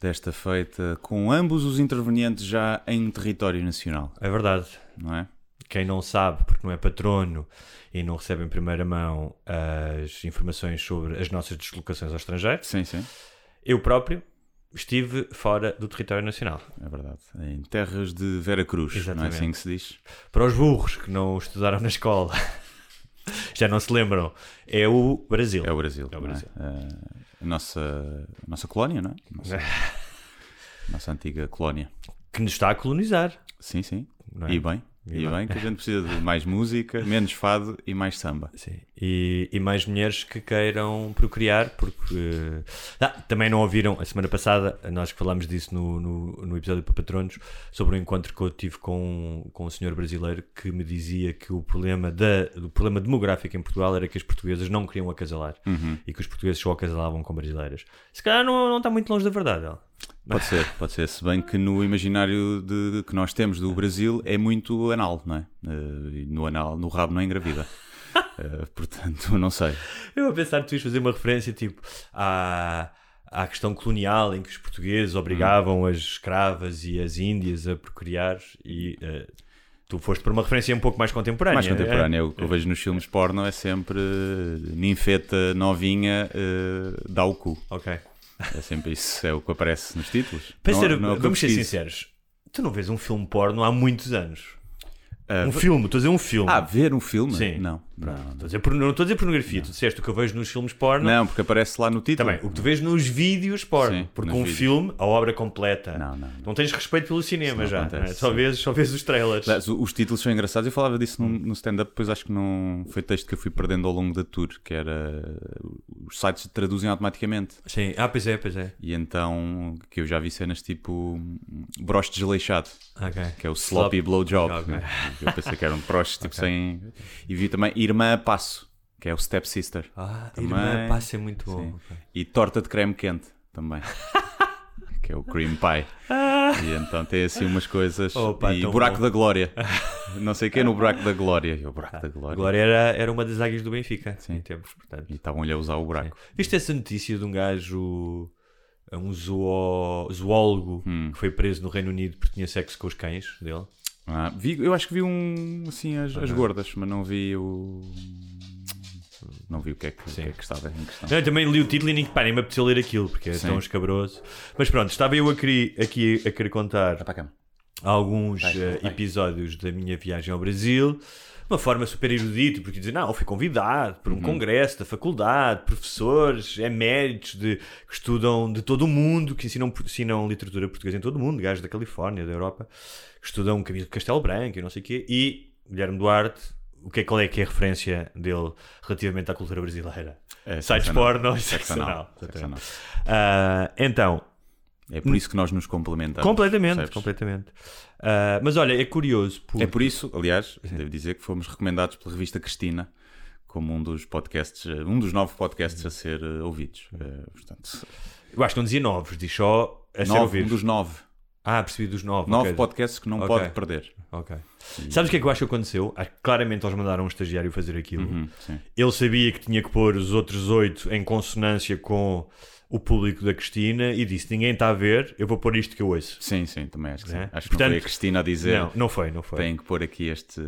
desta feita com ambos os intervenientes já em território nacional, É verdade. não é? Quem não sabe, porque não é patrono e não recebe em primeira mão as informações sobre as nossas deslocações ao estrangeiro, Sim, sim, eu próprio estive fora do território nacional. é verdade. Em terras de Vera Cruz, não é Exatamente. assim que se diz? Para os burros que não estudaram na escola, já não se lembram, é o Brasil. É o Brasil. É o não Brasil. Eh, a, nossa, a nossa colónia, não é? A Nossa, a nossa antiga colónia. Que nos está a colonizar. Sim, sim. É? E bem, e, bem, que a gente precisa de mais música, menos fado e mais samba. Sim. E, e mais mulheres que queiram procriar, porque ah, também não ouviram a semana passada, nós que falámos disso no, no, no episódio para patronos, sobre o encontro que eu tive com, com um senhor brasileiro que me dizia que o problema, da, o problema demográfico em Portugal era que as portuguesas não queriam acasalar e que os portugueses só acasalavam com brasileiras. Se calhar não, não está muito longe da verdade. ela. Pode ser, pode ser. Se bem que no imaginário de, que nós temos do Brasil é muito anal, não é? Eh, no anal, no rabo não engravida. Eh, portanto, não sei. Eu a pensar que tu ias fazer uma referência tipo à, à questão colonial em que os portugueses obrigavam as escravas e as índias a procriar e eh, tu foste por uma referência um pouco mais contemporânea. Mais contemporâneo, é? o que eu vejo nos filmes porno é sempre ninfeta novinha eh, dá o cu. Ok. É sempre isso, é o que aparece nos títulos. Para Não- ser- não é vamos ser sinceros, tu não vês um filme porno há muitos anos. Ah, Um filme, estou a dizer um filme. Ah, ver um filme? Sim. Não. Não, Estou a dizer não estou a dizer pornografia, tu disseste o que eu vejo nos filmes porno. não, porque aparece lá no título. Também, o que tu vês nos vídeos porno. Sim, porque um vídeos. filme, a obra completa. Não, não, não. tens respeito pelo cinema não já. acontece, não é? só, vês, só vês os trailers. O- Os títulos são engraçados. Eu falava disso no, no stand-up, depois acho que não foi texto que eu fui perdendo ao longo da tour, que era os sites traduzem automaticamente. Sim, ah, pois é, pois é. E então, que eu já vi cenas tipo broche desleixado, Ok. que é o sloppy Slop- blowjob. Ok. né? Eu pensei que eram broches tipo sem. E vi também Irmã a Passo, que é o Step Sister. Ah, Também. irmã passa é muito bom. Sim. ok. E torta de creme quente também. que é o cream pie. E então tem assim umas coisas. Opa, e buraco bom. da glória. Não sei o que é no buraco da glória. E o buraco da glória. Agora era, era uma das águias do Benfica. Sim. Em tempos, portanto. E estavam-lhe a usar o buraco. Viste essa notícia de um gajo, um zoó- zoólogo, Hum. que foi preso no Reino Unido porque tinha sexo com os cães dele? Ah, vi- eu acho que vi um assim as, as gordas, mas não vi o. Não vi o que é que, o que, é que estava em questão. Não, eu também li o título e nem, pá, nem me apeteceu ler aquilo, porque é Sim. tão escabroso. Mas pronto, estava eu a querer- aqui a querer contar Vai para a cama. alguns Vai, eh, vai. episódios da minha viagem ao Brasil, uma forma super erudita, porque dizer, não, fui convidado por um Uhum. congresso da faculdade, professores, eméritos de, que estudam de todo o mundo, que ensinam, ensinam literatura portuguesa em todo o mundo, gajos da Califórnia, da Europa, que estudam Camilo de Castelo Branco e não sei o quê, e Guilherme Duarte, o que é, qual é que é a referência dele relativamente à cultura brasileira? É, Sites porno e anal. Ah, então, É por isso que nós nos complementamos. completamente, percebes? completamente. Ah, mas olha, é curioso, porque... É por isso, aliás, devo dizer que fomos recomendados pela revista Cristina como um dos podcasts, um dos nove podcasts a ser eh, ouvidos. Eh, portanto, Eu acho que não dizia novos, diz só a ser nove, um ouvidos. dos nove. Ah, percebi dos nove. Nove ok. podcasts que não Ok. pode perder. Ok. Sabes o que é que eu acho que aconteceu? Claramente eles mandaram um estagiário fazer aquilo. Uhum, sim. Ele sabia que tinha que pôr os outros oito em consonância com o público da Cristina e disse: Ninguém está a ver, eu vou pôr isto que eu ouço. Sim, sim, também acho que sim. É? Acho que Portanto, não foi a Cristina a dizer Não, não foi, não foi. tem que pôr aqui este,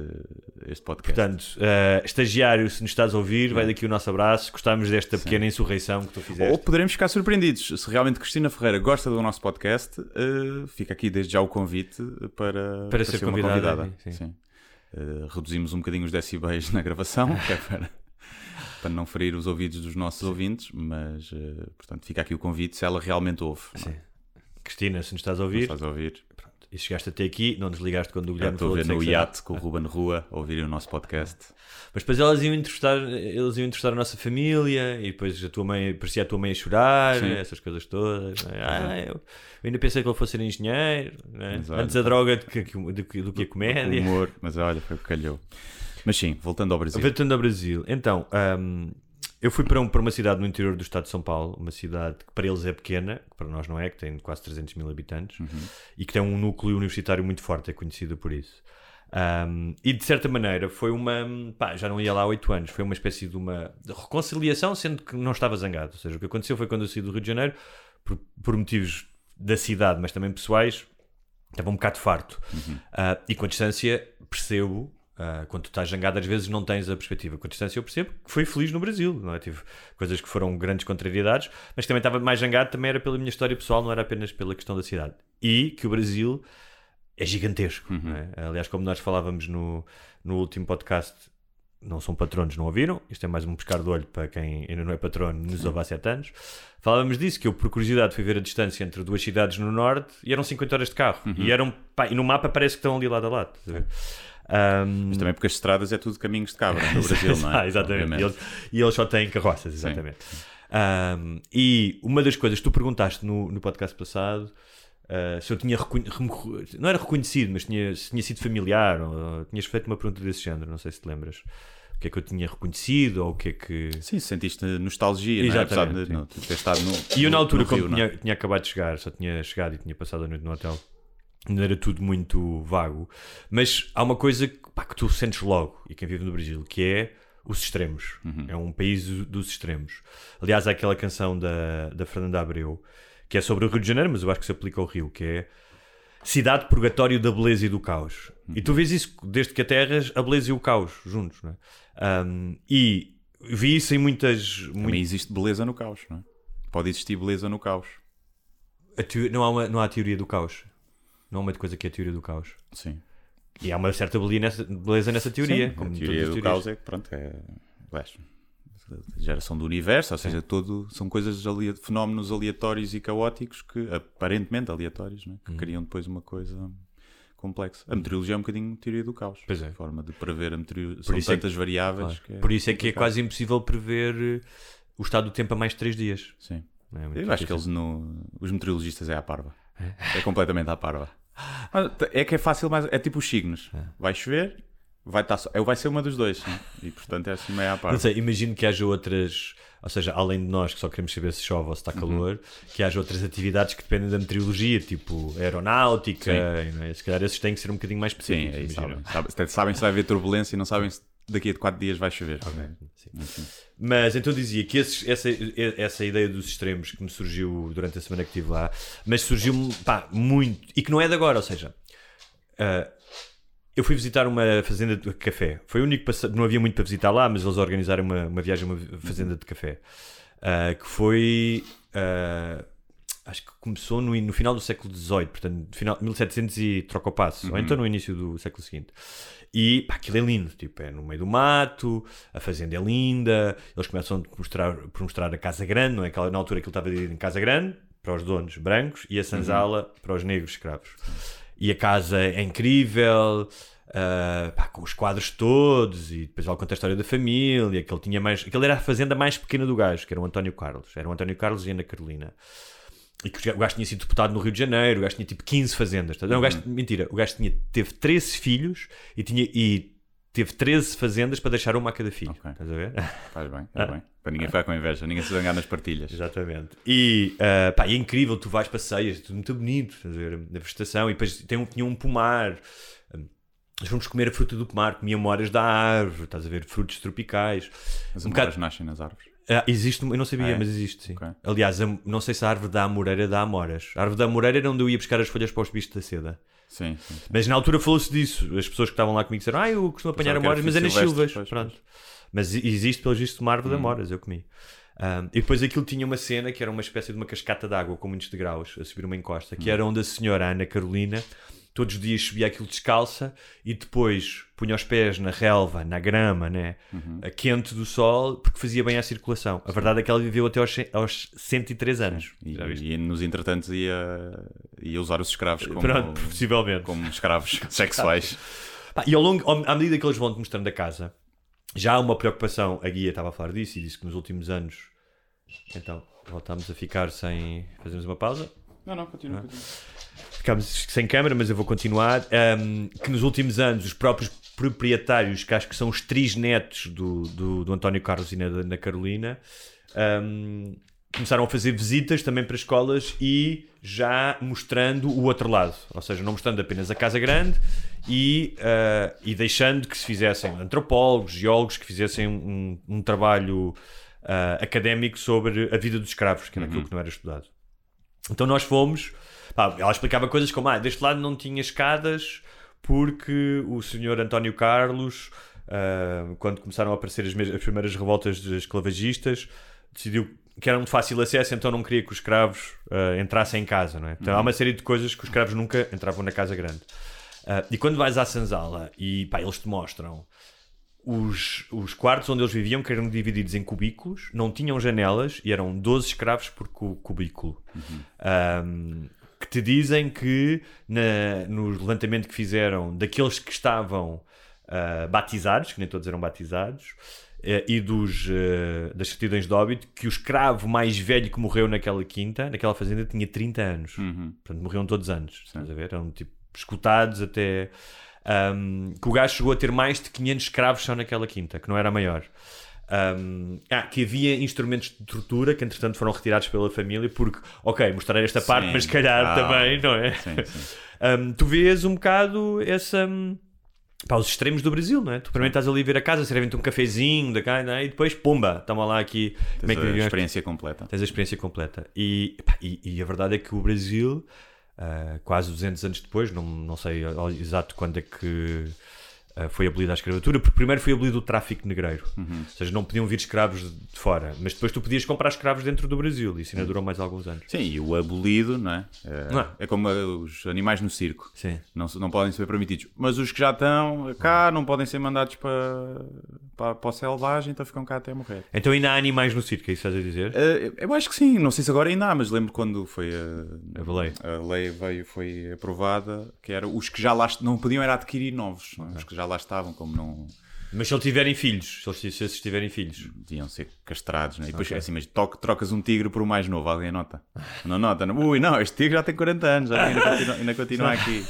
este podcast. Portanto, uh, estagiário, se nos estás a ouvir, vai daqui o nosso abraço. Gostávamos desta pequena insurreição que tu fizeste. Ou poderemos ficar surpreendidos. Se realmente Cristina Ferreira gosta do nosso podcast, uh, fica aqui desde já o convite para, para, ser, ser uma convidada. convidada. Sim. Sim. Uh, reduzimos um bocadinho os decibéis na gravação, que é para, para não ferir os ouvidos dos nossos ouvintes, mas, uh, portanto, fica aqui o convite se ela realmente ouve. é? Sim. Cristina, se nos estás a ouvir, estás a ouvir. pronto. e chegaste até aqui, não desligaste quando o Guilherme estou a falou ver no sexo iate com o Ruben Rua a ouvirem o nosso podcast. Mas depois elas iam entrevistar, eles iam entrevistar a nossa família e depois a tua mãe, parecia a tua mãe a chorar, Sim. essas coisas todas. é? Ah, eu, eu ainda pensei que ele fosse ser engenheiro, é? Olha, antes a droga do que, do, do que a O comédia. humor, mas olha, foi o que calhou. Mas sim, voltando ao Brasil. Voltando ao Brasil, então, hum, eu fui para, um- para uma cidade no interior do estado de São Paulo, uma cidade que para eles é pequena, que para nós não é, que tem quase 300 mil habitantes Uhum. e que tem um núcleo universitário muito forte, é conhecido por isso. Um, e de certa maneira foi uma. Pá, já não ia lá há 8 anos, foi uma espécie de uma de reconciliação, sendo que não estava zangado. Ou seja, o que aconteceu foi quando eu saí do Rio de Janeiro, por, por motivos da cidade, mas também pessoais, estava um bocado farto. Ah, e com a distância percebo. Ah, quando tu estás zangado, às vezes não tens a perspectiva. Com a distância, eu percebo que fui feliz no Brasil. Não é? Tive coisas que foram grandes contrariedades, mas também estava mais zangado, também era pela minha história pessoal, não era apenas pela questão da cidade. E que o Brasil é gigantesco. não é? Aliás, como nós falávamos no, no último podcast, não são patronos, não ouviram? Isto é mais um pescar de olho para quem ainda não é patrono, nos ouve há 7 anos. Falávamos disso, que eu, por curiosidade, fui ver a distância entre duas cidades no norte e eram 50 horas de carro. E, eram, pá, e no mapa parece que estão ali lado a lado. estás Ahm, Mas também porque as estradas é tudo caminhos de cabra no Brasil, não é? Ah, exatamente. E eles, e eles só têm carroças, exatamente. Ahm, e uma das coisas que tu perguntaste no, no podcast passado ah, se eu tinha não era reconhecido, mas tinha, se tinha sido familiar, ou, tinhas feito uma pergunta desse género, não sei se te lembras. O que é que eu tinha reconhecido, ou o que é que. Sim, sentiste nostalgia, não é? apesar Exatamente, de não, ter estado no. E eu, na altura, no como Rio, não tinha, é? tinha acabado de chegar, só tinha chegado e tinha passado a noite no hotel, ainda era tudo muito vago. Mas há uma coisa que, pá, que tu sentes logo, e quem vive no Brasil, que é os extremos. Uhum. É um país do- dos extremos. Aliás, há aquela canção da, da Fernanda Abreu, que é sobre o Rio de Janeiro, mas eu acho que se aplica ao Rio, que é cidade purgatório da beleza e do caos. E Uhum. tu vês isso desde que aterras, a beleza e o caos juntos, não é? Um, e vi isso em muitas. Também muito- existe beleza no caos, não é? Pode existir beleza no caos. teo- não, há uma, não há a teoria do caos. Não há uma coisa que é a teoria do caos. Sim. E há uma certa beleza nessa, beleza nessa teoria. Sim, como a teoria do caos é que, pronto, é. a geração do universo, ou seja, todo, são coisas, ali, fenómenos aleatórios e caóticos que, aparentemente aleatórios, não é? Hum. que criam depois uma coisa complexa. A meteorologia é um bocadinho teoria do caos. Pois é. A forma de prever a meteorologia. São isso é que- tantas variáveis. Claro. que Por isso é que é quase impossível prever eh, o estado do tempo a mais de 3 dias. Sim. É Eu acho que difícil. eles no... Os meteorologistas é à parva. É completamente à parva. Mas É que é fácil, mas é tipo os signos. Vai chover, vai, estar só... é, vai ser uma dos dois. sim. E portanto é assim meio à parva. Não sei, imagino que haja outras, ou seja, além de nós que só queremos saber se chove ou se está calor, que haja outras atividades que dependem da meteorologia, tipo aeronáutica, e, não é? se calhar esses têm que ser um bocadinho mais Sim, específicos. aí imagino. sabem. Sabem, sabem se vai haver turbulência e não sabem se daqui a 4 dias vai chover. Sim. Mas então dizia que esses- essa, essa ideia dos extremos que me surgiu durante a semana que estive lá, mas surgiu-me pá, muito, e que não é de agora, ou seja, ah, eu fui visitar uma fazenda de café. Foi o único passe- não havia muito para visitar lá, mas eles organizaram uma, uma viagem a uma fazenda de café ah, que foi. ah, acho que começou no, no final do século XVIII, portanto, final 1700 e troca o passo, ou então no início do século seguinte. E pá, aquilo é lindo, tipo, é no meio do mato, a fazenda é linda, eles começam a mostrar, por mostrar a casa grande, não é? Aquela, na altura aquilo estava dividido em casa grande, para os donos brancos, e a sanzala para os negros escravos. E a casa é incrível, ah, pá, com os quadros todos, e depois ela conta a história da família, que ele tinha mais. Aquilo era a fazenda mais pequena do gajo, que era o António Carlos. Era o António Carlos e Ana Carolina. E que o gajo tinha sido deputado no Rio de Janeiro, o gajo tinha tipo 15 fazendas. tá? Não, o gajo, mentira, o gajo tinha, teve 13 filhos e, tinha, e teve 13 fazendas para deixar uma a cada filho. Ok. Estás a ver? Faz bem, faz bem. Para ninguém ficar com inveja, ninguém se zangar nas partilhas. Exatamente. E ah, pá, é incrível, tu vais passeias, tudo muito bonito, estás a ver? Na vegetação, e depois tem um, tinha um pomar. Hum, Nós fomos comer a fruta do pomar, comia moras da árvore, estás a ver? Frutos tropicais. As Um bocado- nascem nas árvores. Ah, existe, eu não sabia, Ah, é? mas existe sim. Ok. Aliás, a- não sei se a árvore da Amoreira dá amoras. A árvore da Amoreira era onde eu ia buscar as folhas para os bichos da seda. Sim, sim, sim. Mas na altura falou-se disso. As pessoas que estavam lá comigo disseram: Ah, eu costumo apanhar Pensava que era amoras, mas é nas silvas. pois, Pronto. Mas e- existe, pelo visto, uma árvore Hum. de amoras, eu comi. E depois aquilo tinha uma cena que era uma espécie de uma cascata de água com muitos degraus a subir uma encosta, Hum. que era onde a senhora Ana Carolina todos os dias subia aquilo descalça e depois punha os pés na relva, na grama, né? Uhum. a quente do sol, porque fazia bem à circulação. A verdade é que ela viveu até aos, aos 103 anos. E, Já viste? e nos entretantos ia, ia usar os escravos como, Pronto, possivelmente. como escravos sexuais. Pá, e ao longo, ao- à medida que eles vão-te mostrando a casa, já há uma preocupação. A guia estava a falar disso e disse que nos últimos anos. Então, voltámos a ficar sem. Fazemos uma pausa. Não, não, continua. Não. Ficámos sem câmera, mas eu vou continuar. Um, que nos últimos anos os próprios proprietários, que acho que são os trisnetos do, do, do António Carlos e na, na Carolina, um, começaram a fazer visitas também para escolas e já mostrando o outro lado. Ou seja, não mostrando apenas a Casa Grande e, uh, e deixando que se fizessem antropólogos, geólogos, que fizessem um, um trabalho uh, académico sobre a vida dos escravos, que era aquilo que não era estudado. Então nós fomos. Pá, ela explicava coisas como: ah, deste lado não tinha escadas porque o senhor António Carlos, ah, quando começaram a aparecer as, as primeiras revoltas de esclavagistas, decidiu que eram de fácil acesso, então não queria que os escravos ah, entrassem em casa. Não é? Então há uma série de coisas que os escravos nunca entravam na casa grande. Ah, e quando vais à Sanzala e pá, eles te mostram os, os quartos onde eles viviam, que eram divididos em cubículos, não tinham janelas e eram 12 escravos por cu- cubículo. Um, que te dizem que na- no levantamento que fizeram daqueles que estavam ah, batizados, que nem todos eram batizados, eh, e dos, eh, das certidões de óbito, que o escravo mais velho que morreu naquela quinta, naquela fazenda, tinha 30 anos. Portanto, morriam todos anos. Estás a ver? Eram tipo escutados até. um, que o gajo chegou a ter mais de 500 escravos só naquela quinta, que não era maior. Um, ah, que havia instrumentos de tortura que entretanto foram retirados pela família porque, ok, mostrarei esta parte, mas se calhar Ah, também, não é? Sim, sim. Um, tu vês um bocado essa. hum, Pá, os extremos do Brasil, não é? Tu primeiro estás ali a ver a casa, servem-te um cafezinho da cá, não é? e depois, pumba, toma lá aqui. é Tens que a viviam as- experiência completa. Tens a experiência completa. E, pá, e, e a verdade é que o Brasil, ah, quase 200 anos depois, não, não sei exato quando é que ah, foi abolida a escravatura, porque primeiro foi abolido o tráfico negreiro. Uhum. Ou seja, não podiam vir escravos de fora, mas depois tu podias comprar escravos dentro do Brasil. E isso ainda durou mais alguns anos. Sim, e o abolido, não é? É, Não é? é como uh, os animais no circo. Sim. Não, não podem ser permitidos. Mas os que já estão cá não podem ser mandados para, para, para o selvagem, então ficam cá até morrer. Então ainda há animais no circo, é isso que estás a dizer? Uh, eu acho que sim, não sei se agora ainda há, mas lembro quando foi a, A lei. a lei veio, foi aprovada, que era os que já lá não podiam era adquirir novos, é? os que já lá estavam, como não Mas se eles tiverem filhos, se eles, se eles tiverem filhos. deviam ser castrados, não é? E depois Ok. é assim, mas toque, trocas um tigre por um mais novo, alguém nota? Não nota? Não? Ui, não, este tigre já tem 40 anos, já ainda continua, ainda continua aqui.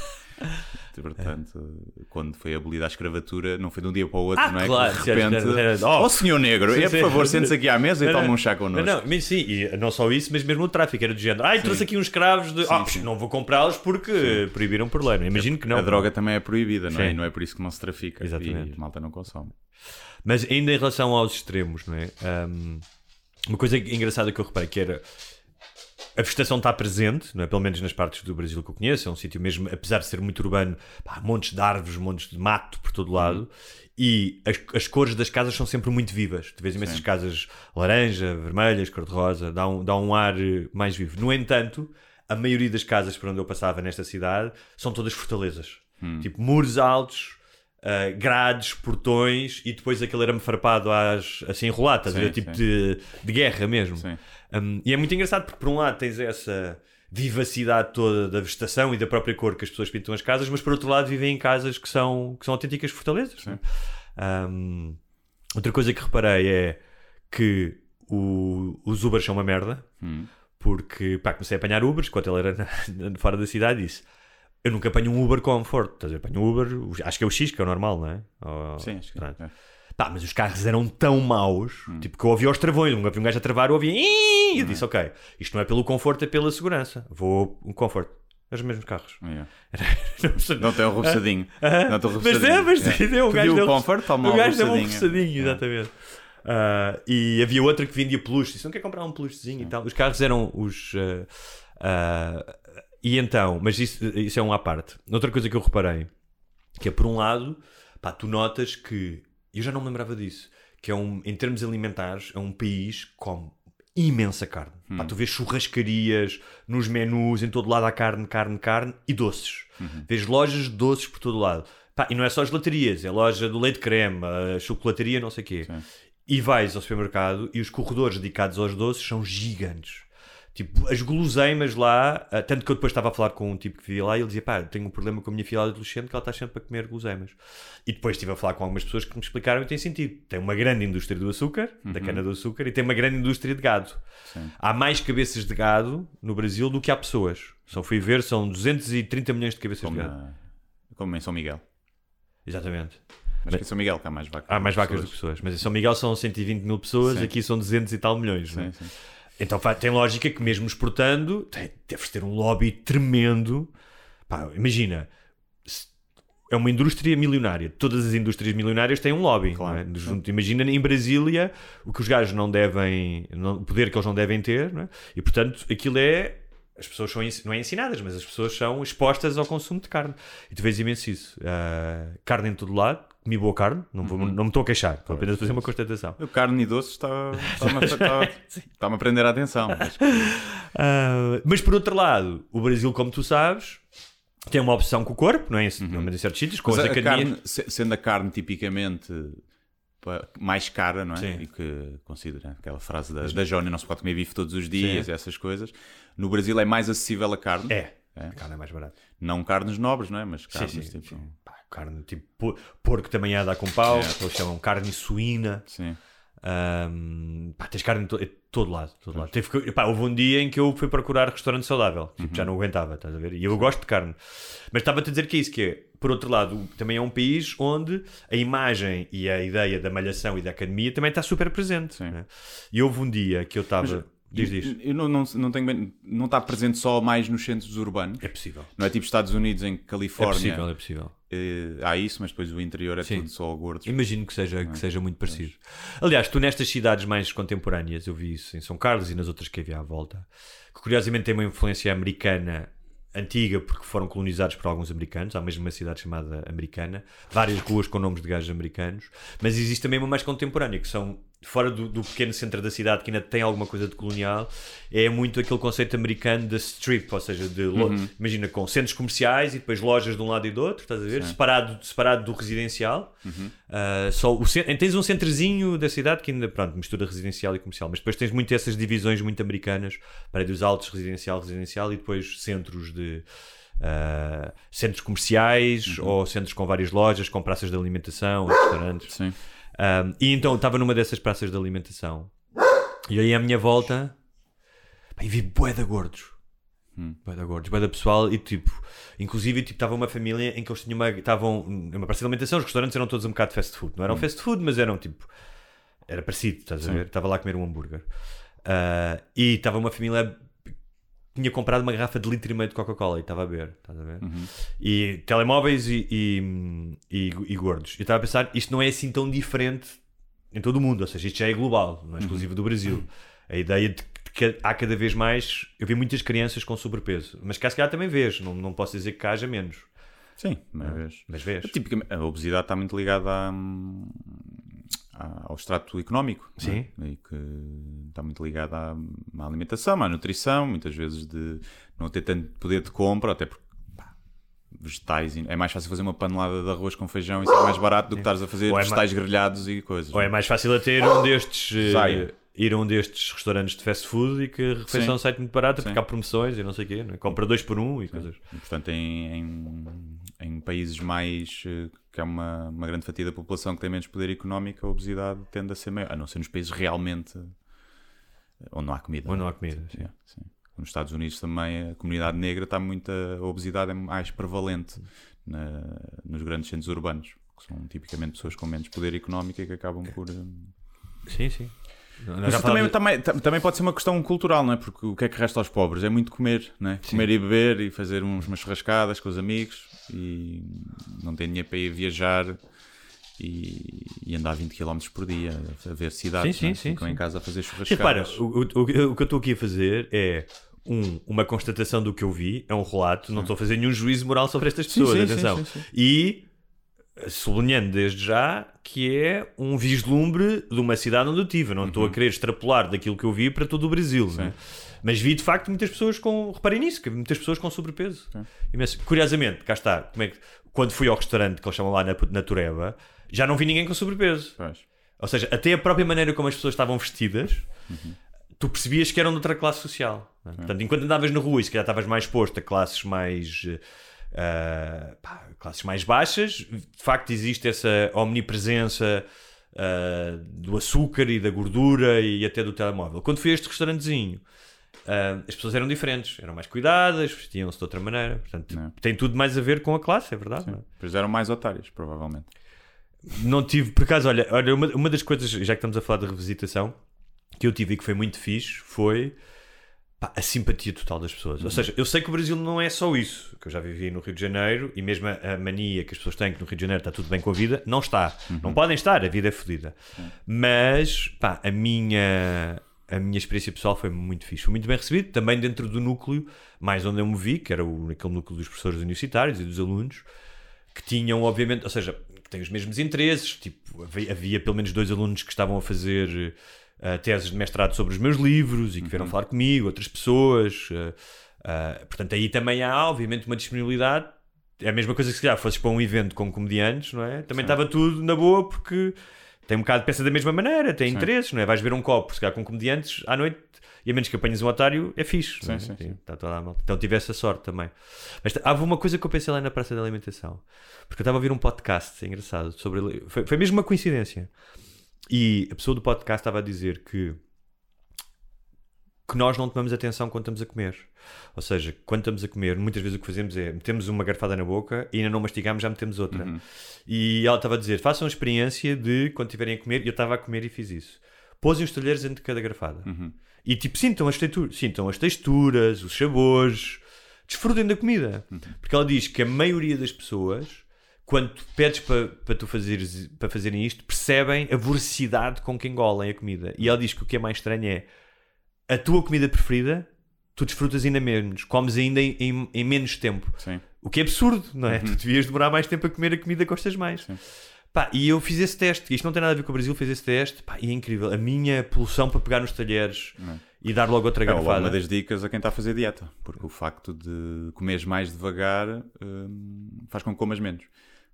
Portanto, quando foi abolida a escravatura, não foi de um dia para o outro, Ah, não é? claro, que de repente, era- ó oh. senhor negro, Sim, é sim. por favor, sente-se aqui à mesa e Não, toma não. um chá connosco. Não, mas sim, e não só isso, mas mesmo o tráfico era do género. Ai, trouxe aqui uns escravos de. ah, sim. não vou comprá-los porque proibiram por lei. é? Imagino que não. a droga também é proibida, não é? Sim. E não é por isso que não se trafica. Exatamente. E malta não consome. Mas ainda em relação aos extremos, não é? Ahm, uma coisa engraçada que eu reparei que era. A vegetação está presente, não é? pelo menos nas partes do Brasil que eu conheço. É um sítio mesmo, apesar de ser muito urbano, pá, montes de árvores, montes de mato por todo lado. E as, as cores das casas são sempre muito vivas. Tu vês imensas casas laranja, vermelhas, cor-de-rosa, dá um, dá um ar eh, mais vivo. No entanto, a maioria das casas por onde eu passava nesta cidade são todas fortalezas. Tipo, muros altos, uh, grades, portões e depois aquele arame farpado às, assim enrolado, estás a Sim, ver? Tipo de, de guerra mesmo. Sim. Um, e é muito engraçado porque, por um lado, tens essa vivacidade toda da vegetação e da própria cor que as pessoas pintam as casas, mas por outro lado, vivem em casas que são, que são autênticas fortalezas. não é? Um, outra coisa que reparei é que o, os Ubers são uma merda. Porque pá, comecei a apanhar Ubers quando ele era na- na- fora da cidade e disse: Eu nunca apanho um Uber Comfort. Estás a ver? Apanho um Uber, acho que é o X, que é o normal, não é? Ou- Sim, acho que é. Pá, mas os carros eram tão maus, tipo que eu ouvia os travões, um gajo a travar, eu ouvia e eu disse: Ok, isto não é pelo conforto, é pela segurança. Vou um Comfort. É os mesmos carros. Yeah. Não tem um rufesadinho. Ah, Não tem um mas é, mas Yeah. deu, o gajo deu- o Comfort? Toma o gajo deu um rufesadinho, exatamente. Ah, e havia outra que vendia peluche. Disse: Não quer comprar um peluchezinho e tal. Os carros eram os. ah, ah, e então, mas isso, isso é um à parte. Outra coisa que eu reparei, que é por um lado, pá, tu notas que, eu já não me lembrava disso, que é um, em termos alimentares, é um país com imensa carne. Pá, tu vês churrascarias nos menus, em todo lado há carne, carne, carne e doces. Vês lojas de doces por todo lado. Pá, e não é só gelatarias, é loja do leite creme, a chocolataria, não sei o quê. E vais ao supermercado e os corredores dedicados aos doces são gigantes. Tipo, as guloseimas lá, ah, tanto que eu depois estava a falar com um tipo que vivia lá e ele dizia: pá, tenho um problema com a minha filha adolescente que ela está sempre a comer guloseimas. E depois estive a falar com algumas pessoas que me explicaram e tem sentido. Tem uma grande indústria do açúcar, da cana do açúcar, e tem uma grande indústria de gado. Há mais cabeças de gado no Brasil do que há pessoas. Só fui ver, são 230 milhões de cabeças Como, de gado. na- como em São Miguel. Exatamente. Mas que em São Miguel há mais vacas. Há mais vacas do que pessoas. pessoas. Mas em São Miguel são 120 mil pessoas, Sim. aqui são 200 e tal milhões. é? Sim, sim. Então fa- tem lógica que mesmo exportando, tem- deves ter um lobby tremendo. Pá, imagina, é uma indústria milionária. Todas as indústrias milionárias têm um lobby. Claro, não é? Junto- Imagina em Brasília o que os gajos não devem, não- o poder que eles não devem ter, não é? e portanto aquilo é. As pessoas são, não é ensinadas, mas as pessoas são expostas ao consumo de carne. E tu vês imenso isso. Ah, carne em todo lado, comi boa carne, não, vou- não me estou a queixar, estou apenas a fazer uma constatação. Eu, carne e doces está- está-me a, está- está-me a prender a atenção. Mas, Ah, mas por outro lado, o Brasil, como tu sabes, tem uma opção com o corpo, não é? Uhum. em certos sítios, com mas as academias. sendo a carne tipicamente mais cara, não é? Sim. E que considera aquela frase da, da Jónia, não se pode comer bife todos os dias, Sim. e essas coisas. No Brasil é mais acessível a carne. É. É. A carne é mais barata. Não carnes nobres, não é? Mas Sim, carnes sim, tipo. sim. Carne tipo por- porco também a dar com pau, É. que eles chamam carne suína. Sim. Ahm, pá, tens carne to- em todo lado. Todo lado. Teve que- pá, houve um dia em que eu fui procurar restaurante saudável, tipo, Uhum. já não aguentava, estás a ver? E eu gosto de carne. Mas estava-te a dizer que é isso, que é, por outro lado, também é um país onde a imagem e a ideia da malhação e da academia também está super presente. Sim. né? E houve um dia que eu estava. Diz, diz. Eu não, não, não tenho bem. Não está presente só mais nos centros urbanos. É possível. Não é tipo Estados Unidos em É Califórnia. possível, é possível. Eh, há isso, mas depois o interior é Sim. tudo só gordos. Imagino que seja, que seja muito parecido. Aliás, tu nestas cidades mais contemporâneas, eu vi isso em São Carlos e nas outras que havia à volta, que curiosamente tem uma influência americana antiga, porque foram colonizados por alguns americanos. Há mesmo uma cidade chamada Americana, várias ruas com nomes de gajos americanos, mas existe também uma mais contemporânea, que são fora do, do pequeno centro da cidade, que ainda tem alguma coisa de colonial, é muito aquele conceito americano de strip, ou seja, de lo- imagina com centros comerciais e depois lojas de um lado e do outro, estás a ver? Separado, separado do residencial. Ah, só o tens um centrozinho da cidade que ainda pronto, mistura residencial e comercial, mas depois tens muito essas divisões muito americanas, prédios altos, residencial, residencial e depois centros de ah, centros comerciais ou centros com várias lojas, com praças de alimentação, restaurantes. Sim. Um, e então estava numa dessas praças de alimentação. E aí à minha volta e vi bué de gordos. Bué de gordos, bué de pessoal e tipo, inclusive tipo, estava uma família em que eles tinham uma, estavam numa praça de alimentação, os restaurantes eram todos um bocado fast food, não eram fast food mas eram tipo, era parecido estás a ver, estava lá a comer um hambúrguer. Ah, e estava uma família tinha comprado uma garrafa de litro e meio de Coca-Cola e estava a beber, estás a ver? E telemóveis e, e, e, e gordos. Eu estava a pensar, isto não é assim tão diferente em todo o mundo, ou seja, isto já é global, não é exclusivo do Brasil. A ideia de que há cada vez mais. Eu vi muitas crianças com sobrepeso, mas cá se calhar também vês, não, não posso dizer que haja menos, Sim, mas vês. mas vês. Tipicamente, a obesidade está muito ligada à- ao extrato económico. é? Sim. E que está muito ligada à, à alimentação, à nutrição, muitas vezes de não ter tanto poder de compra, até porque pá, vegetais. É mais fácil fazer uma panelada de arroz com feijão e ser mais barato do que estares a fazer Ou é vegetais grelhados e coisas. Ou é mais fácil a ter um destes. eh, ir a um destes restaurantes de fast food e que a refeição Sim. sai muito barata Sim. porque há promoções e não sei o quê, não é? compra dois por um e coisas. E, portanto, em, em, em países mais eh, que há uma, uma grande fatia da população que tem menos poder económico, a obesidade tende a ser maior, a não ser nos países realmente eh, onde não há comida. Ou não há comida. sim. Sim. Nos Estados Unidos também a comunidade negra está muito. A obesidade é mais prevalente na- nos grandes centros urbanos, que são tipicamente pessoas com menos poder económico e que acabam por. eh, Sim, sim. Mas também, falámos- também, tam- também pode ser uma questão cultural, não é? Porque o que é que resta aos pobres? É muito comer, não é? Comer e beber e fazer umas churrascadas com os amigos e não ter dinheiro para ir viajar e, e andar 20 km por dia a ver cidades. Sim, sim, é? sim, Ficam sim. em casa a fazer Sim, repara, churrascadas. o, o, o- que eu estou aqui a fazer é um, uma constatação do que eu vi, é um relato, não estou a fazer nenhum juízo moral sobre estas pessoas, sim, sim, atenção. sim, sim. E sublinhando desde já que é um vislumbre de uma cidade onde eu estive. Não Uhum. estou a querer extrapolar daquilo que eu vi para todo o Brasil. não é? Mas vi de facto muitas pessoas com. Reparem nisso, que muitas pessoas com sobrepeso. Imenso. Curiosamente, cá está, como é que- quando fui ao restaurante que eles chamam lá na, na Tureba, já não vi ninguém com sobrepeso. Pois. Ou seja, até a própria maneira como as pessoas estavam vestidas, tu percebias que eram de outra classe social. é? Portanto, enquanto andavas na rua e se calhar estavas mais exposto a classes mais. ah, pá, classes mais baixas, de facto existe essa omnipresença ah, do açúcar e da gordura e até do telemóvel. Quando fui a este restaurantezinho, ah, as pessoas eram diferentes, eram mais cuidadas, vestiam-se de outra maneira. Portanto, Não. tem tudo mais a ver com a classe, é verdade. é? Pois eram mais otários, provavelmente. Não tive, por acaso, olha, olha uma, uma das coisas, já que estamos a falar de revisitação, que eu tive e que foi muito fixe foi pá, a simpatia total das pessoas. Ou seja, eu sei que o Brasil não é só isso, que eu já vivi no Rio de Janeiro e mesmo a, a mania que as pessoas têm que no Rio de Janeiro está tudo bem com a vida, não está. Não podem estar, a vida é fodida. Mas, pá, a minha. A minha experiência pessoal foi muito fixe, foi muito bem recebido, também dentro do núcleo mais onde eu me vi, que era o, aquele núcleo dos professores universitários e dos alunos, que tinham, obviamente, ou seja, que têm os mesmos interesses. Tipo, havia, havia pelo menos dois alunos que estavam a fazer eh, teses de mestrado sobre os meus livros e que vieram falar comigo, outras pessoas. eh, eh, portanto, aí também há, obviamente, uma disponibilidade. É a mesma coisa que se calhar fosses para um evento com comediantes, não é? Também estava tudo na boa porque tem um bocado, pensa da mesma maneira, tem interesses, não é? Vais ver um copo, se calhar com comediantes à noite, e a menos que apanhes um otário, é fixe. não é? Sim, sim, sim. Está toda a malta. Então tive essa sorte também. Mas houve uma coisa que eu pensei lá na Praça da Alimentação. Porque eu estava a ouvir um podcast, é engraçado, sobre. Foi, foi mesmo uma coincidência. E a pessoa do podcast estava a dizer que. Que nós não tomamos atenção quando estamos a comer. Ou seja, quando estamos a comer, muitas vezes o que fazemos é metemos uma garfada na boca e ainda não mastigamos, já metemos outra. E ela estava a dizer: façam a experiência de quando estiverem a comer, eu estava a comer e fiz isso. Posem os talheres entre cada garfada. E tipo, sintam as, texturas, sintam as texturas, os sabores, desfrutem da comida. Porque ela diz que a maioria das pessoas, quando tu pedes para para tu fazeres, para fazerem isto, percebem a voracidade com que engolem a comida. E ela diz que o que é mais estranho é a tua comida preferida, tu desfrutas ainda menos, comes ainda em, em- em menos tempo. Sim. O que é absurdo, não é? Tu devias demorar mais tempo a comer a comida que gostas mais. Pá, e eu fiz esse teste. Isto não tem nada a ver com o Brasil, fiz esse teste. Pá, e é incrível. A minha pulsão para pegar nos talheres e dar logo outra É garrafada. uma das dicas a quem está a fazer dieta, porque o facto de comeres mais devagar hum, faz com que comas menos.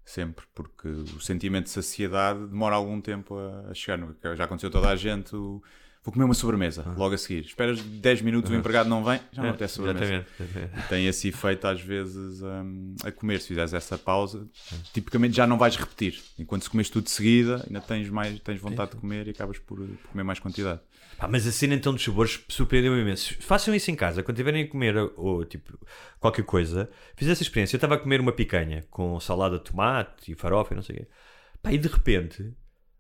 Sempre, porque o sentimento de saciedade demora algum tempo a, chegar. Já aconteceu toda a gente. o- Vou comer uma sobremesa logo a seguir. Esperas 10 minutos, o empregado não vem, já não É, apetece sobremesa. exatamente, tem esse efeito às vezes hum, a comer. Se fizeres essa pausa, tipicamente já não vais repetir. Enquanto se comes tudo de seguida, ainda tens, mais, tens vontade de comer e acabas por, por comer mais quantidade. Pá, mas a cena então dos sabores surpreendeu-me imenso. Façam isso em casa, quando estiverem a comer ou, tipo, qualquer coisa. Fiz essa experiência. Eu estava a comer uma picanha com salada de tomate e farofa e não sei o quê. Pá, e de repente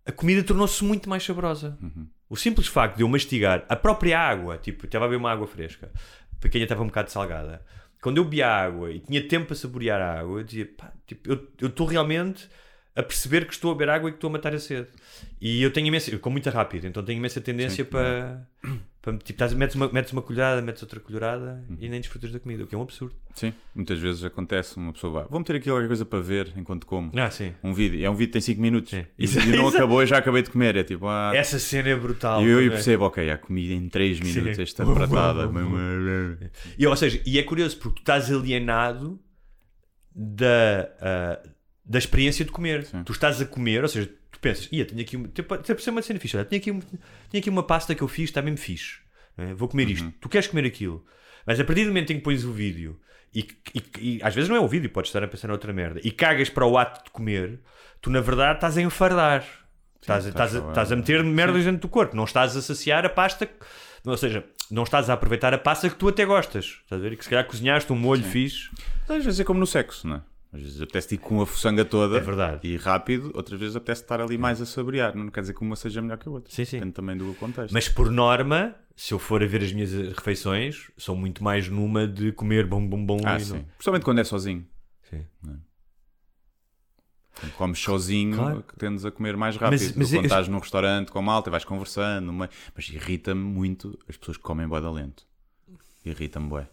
a comida tornou-se muito mais saborosa. O simples facto de eu mastigar a própria água, tipo, estava a beber uma água fresca, a picanha estava um bocado salgada. Quando eu bebia a água e tinha tempo para saborear a água, eu dizia, pá, tipo, eu eu estou realmente a perceber que estou a beber água e que estou a matar a sede. E eu tenho imensa, eu como muito rápido, então tenho imensa tendência para, para tipo, estás- metes, uma, metes uma colherada, metes outra colherada e nem desfrutas da comida, o que é um absurdo. Sim, muitas vezes acontece uma pessoa vai, vou meter aqui qualquer coisa para ver enquanto como. Ah, sim. Um vídeo, é um vídeo que tem 5 minutos Sim. e, e não acabou, eu já acabei de comer. É tipo, ah, Essa cena é brutal. e eu, eu é? percebo, ok, a comida em 3 minutos, Sim. esta pratada. E, ou seja, e é curioso porque tu estás alienado da, ah, da experiência de comer. Tu estás a comer, ou seja, tu pensas, ia, tenho aqui, uma- tipo, ser uma cena fixe, olha, tenho aqui, tenho aqui uma pasta que eu fiz, está mesmo fixe, é? vou comer isto. Tu queres comer aquilo, mas a partir do momento em que pões o vídeo e, e- e às vezes não é o vídeo, podes estar a pensar noutra merda e cagas para o ato de comer, tu na verdade estás a enfardar. Estás, a- estás estás, a, estás meter merdas dentro do corpo, não estás a saciar a pasta, que- ou seja, não estás a aproveitar a pasta que tu até gostas. Estás a ver? E que se calhar cozinhaste um molho fixe. Às vezes é como no sexo, não é? Às vezes apetece ir com a fuçanga toda É verdade. e rápido, outras vezes apetece estar ali mais a saborear. Não quer dizer que uma seja melhor que a outra. Sim, sim. Depende também do contexto. Mas por norma, se eu for a ver as minhas refeições, sou muito mais numa de comer bom, bom, bom. ah, sim. não- Principalmente quando é sozinho. Sim. Quando comes sozinho, Claro. tendes a comer mais rápido. Mas- Mas, mas quando é- estás num restaurante com malta, vais conversando. numa- Mas irrita-me muito as pessoas que comem bué da lento. Irrita-me, bué.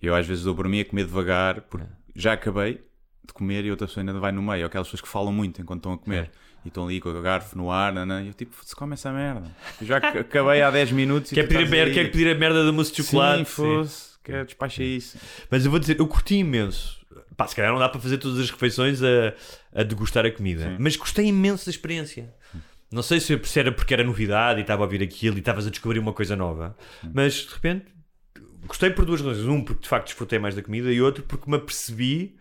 Eu às vezes dou por mim a comer devagar, porque já acabei de comer e outra pessoa ainda vai no meio. Ou aquelas pessoas que falam muito enquanto estão a comer. É. E estão ali com o garfo no ar, nanã, e eu tipo, se come essa merda. Eu já ac- acabei há 10 minutos Quer tu pedir, a estás mer- aí. quer pedir a merda da mousse de chocolate. Sim, sim. fosse. Quer despacha isso. Mas eu vou dizer, eu curti imenso. Pá, se calhar não dá para fazer todas as refeições a, a degustar a comida, mas gostei imenso da experiência. Não sei se era porque era novidade e estava a ouvir aquilo e estavas a descobrir uma coisa nova, mas de repente gostei por duas razões. Um, porque de facto desfrutei mais da comida, e outro, porque me apercebi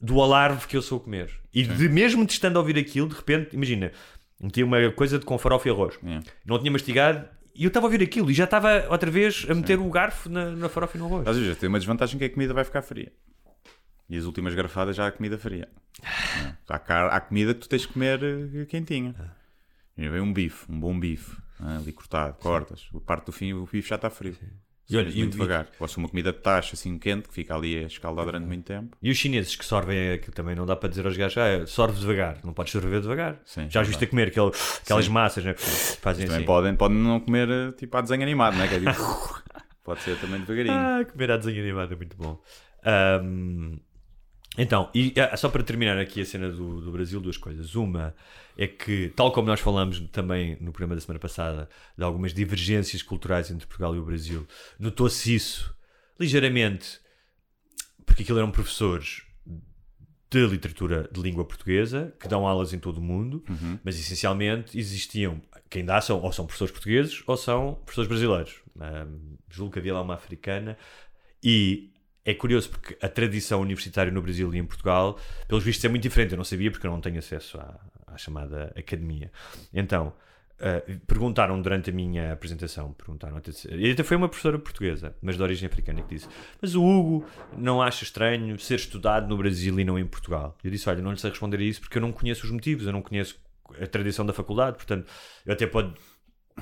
do alarve que eu sou a comer. E de, mesmo de estando a ouvir aquilo, de repente, imagina, meti uma coisa de com farofa e arroz, não tinha mastigado. E eu estava a ouvir aquilo e já estava outra vez a meter o garfo na, na farofa e no arroz. Às vezes tem uma desvantagem que a comida vai ficar fria. E as últimas garrafadas já há comida fria. Há, car- há comida que tu tens de comer eh, quentinha. E vem um bife, um bom bife, ah, ali cortado, cortas. A parte do fim o bife já está frio. E olha, Mas e- muito e- devagar. Ou se uma comida de taxa assim quente, que fica ali a escaldar durante muito tempo. E os chineses que sorvem, que também não dá para dizer aos gajos, ah, sorve devagar, não podes sorver devagar. Sim, Já viste a comer aquele, aquelas Sim. massas, né? Fazem Também assim. podem, podem não comer eh, tipo a desenho animado, não é? Que é tipo, pode ser também devagarinho. Ah, comer a desenho animado é muito bom. Ahm, então, e ah, só para terminar aqui a cena do, do Brasil, duas coisas. Uma é que, tal como nós falamos também no programa da semana passada, de algumas divergências culturais entre Portugal e o Brasil, notou-se isso ligeiramente, porque aquilo eram professores de literatura de língua portuguesa que dão aulas em todo o mundo, mas essencialmente existiam quem dá são ou são professores portugueses ou são professores brasileiros. Um, julgo que havia lá uma africana e é curioso porque a tradição universitária no Brasil e em Portugal, pelos vistos, é muito diferente. Eu não sabia porque eu não tenho acesso à, à chamada academia. Então, uh, perguntaram durante a minha apresentação, perguntaram até, e até foi uma professora portuguesa, mas de origem africana, que disse: Mas o Hugo não acha estranho ser estudado no Brasil e não em Portugal? Eu disse: Olha, não lhe sei responder a isso porque eu não conheço os motivos, eu não conheço a tradição da faculdade, portanto, eu até pode.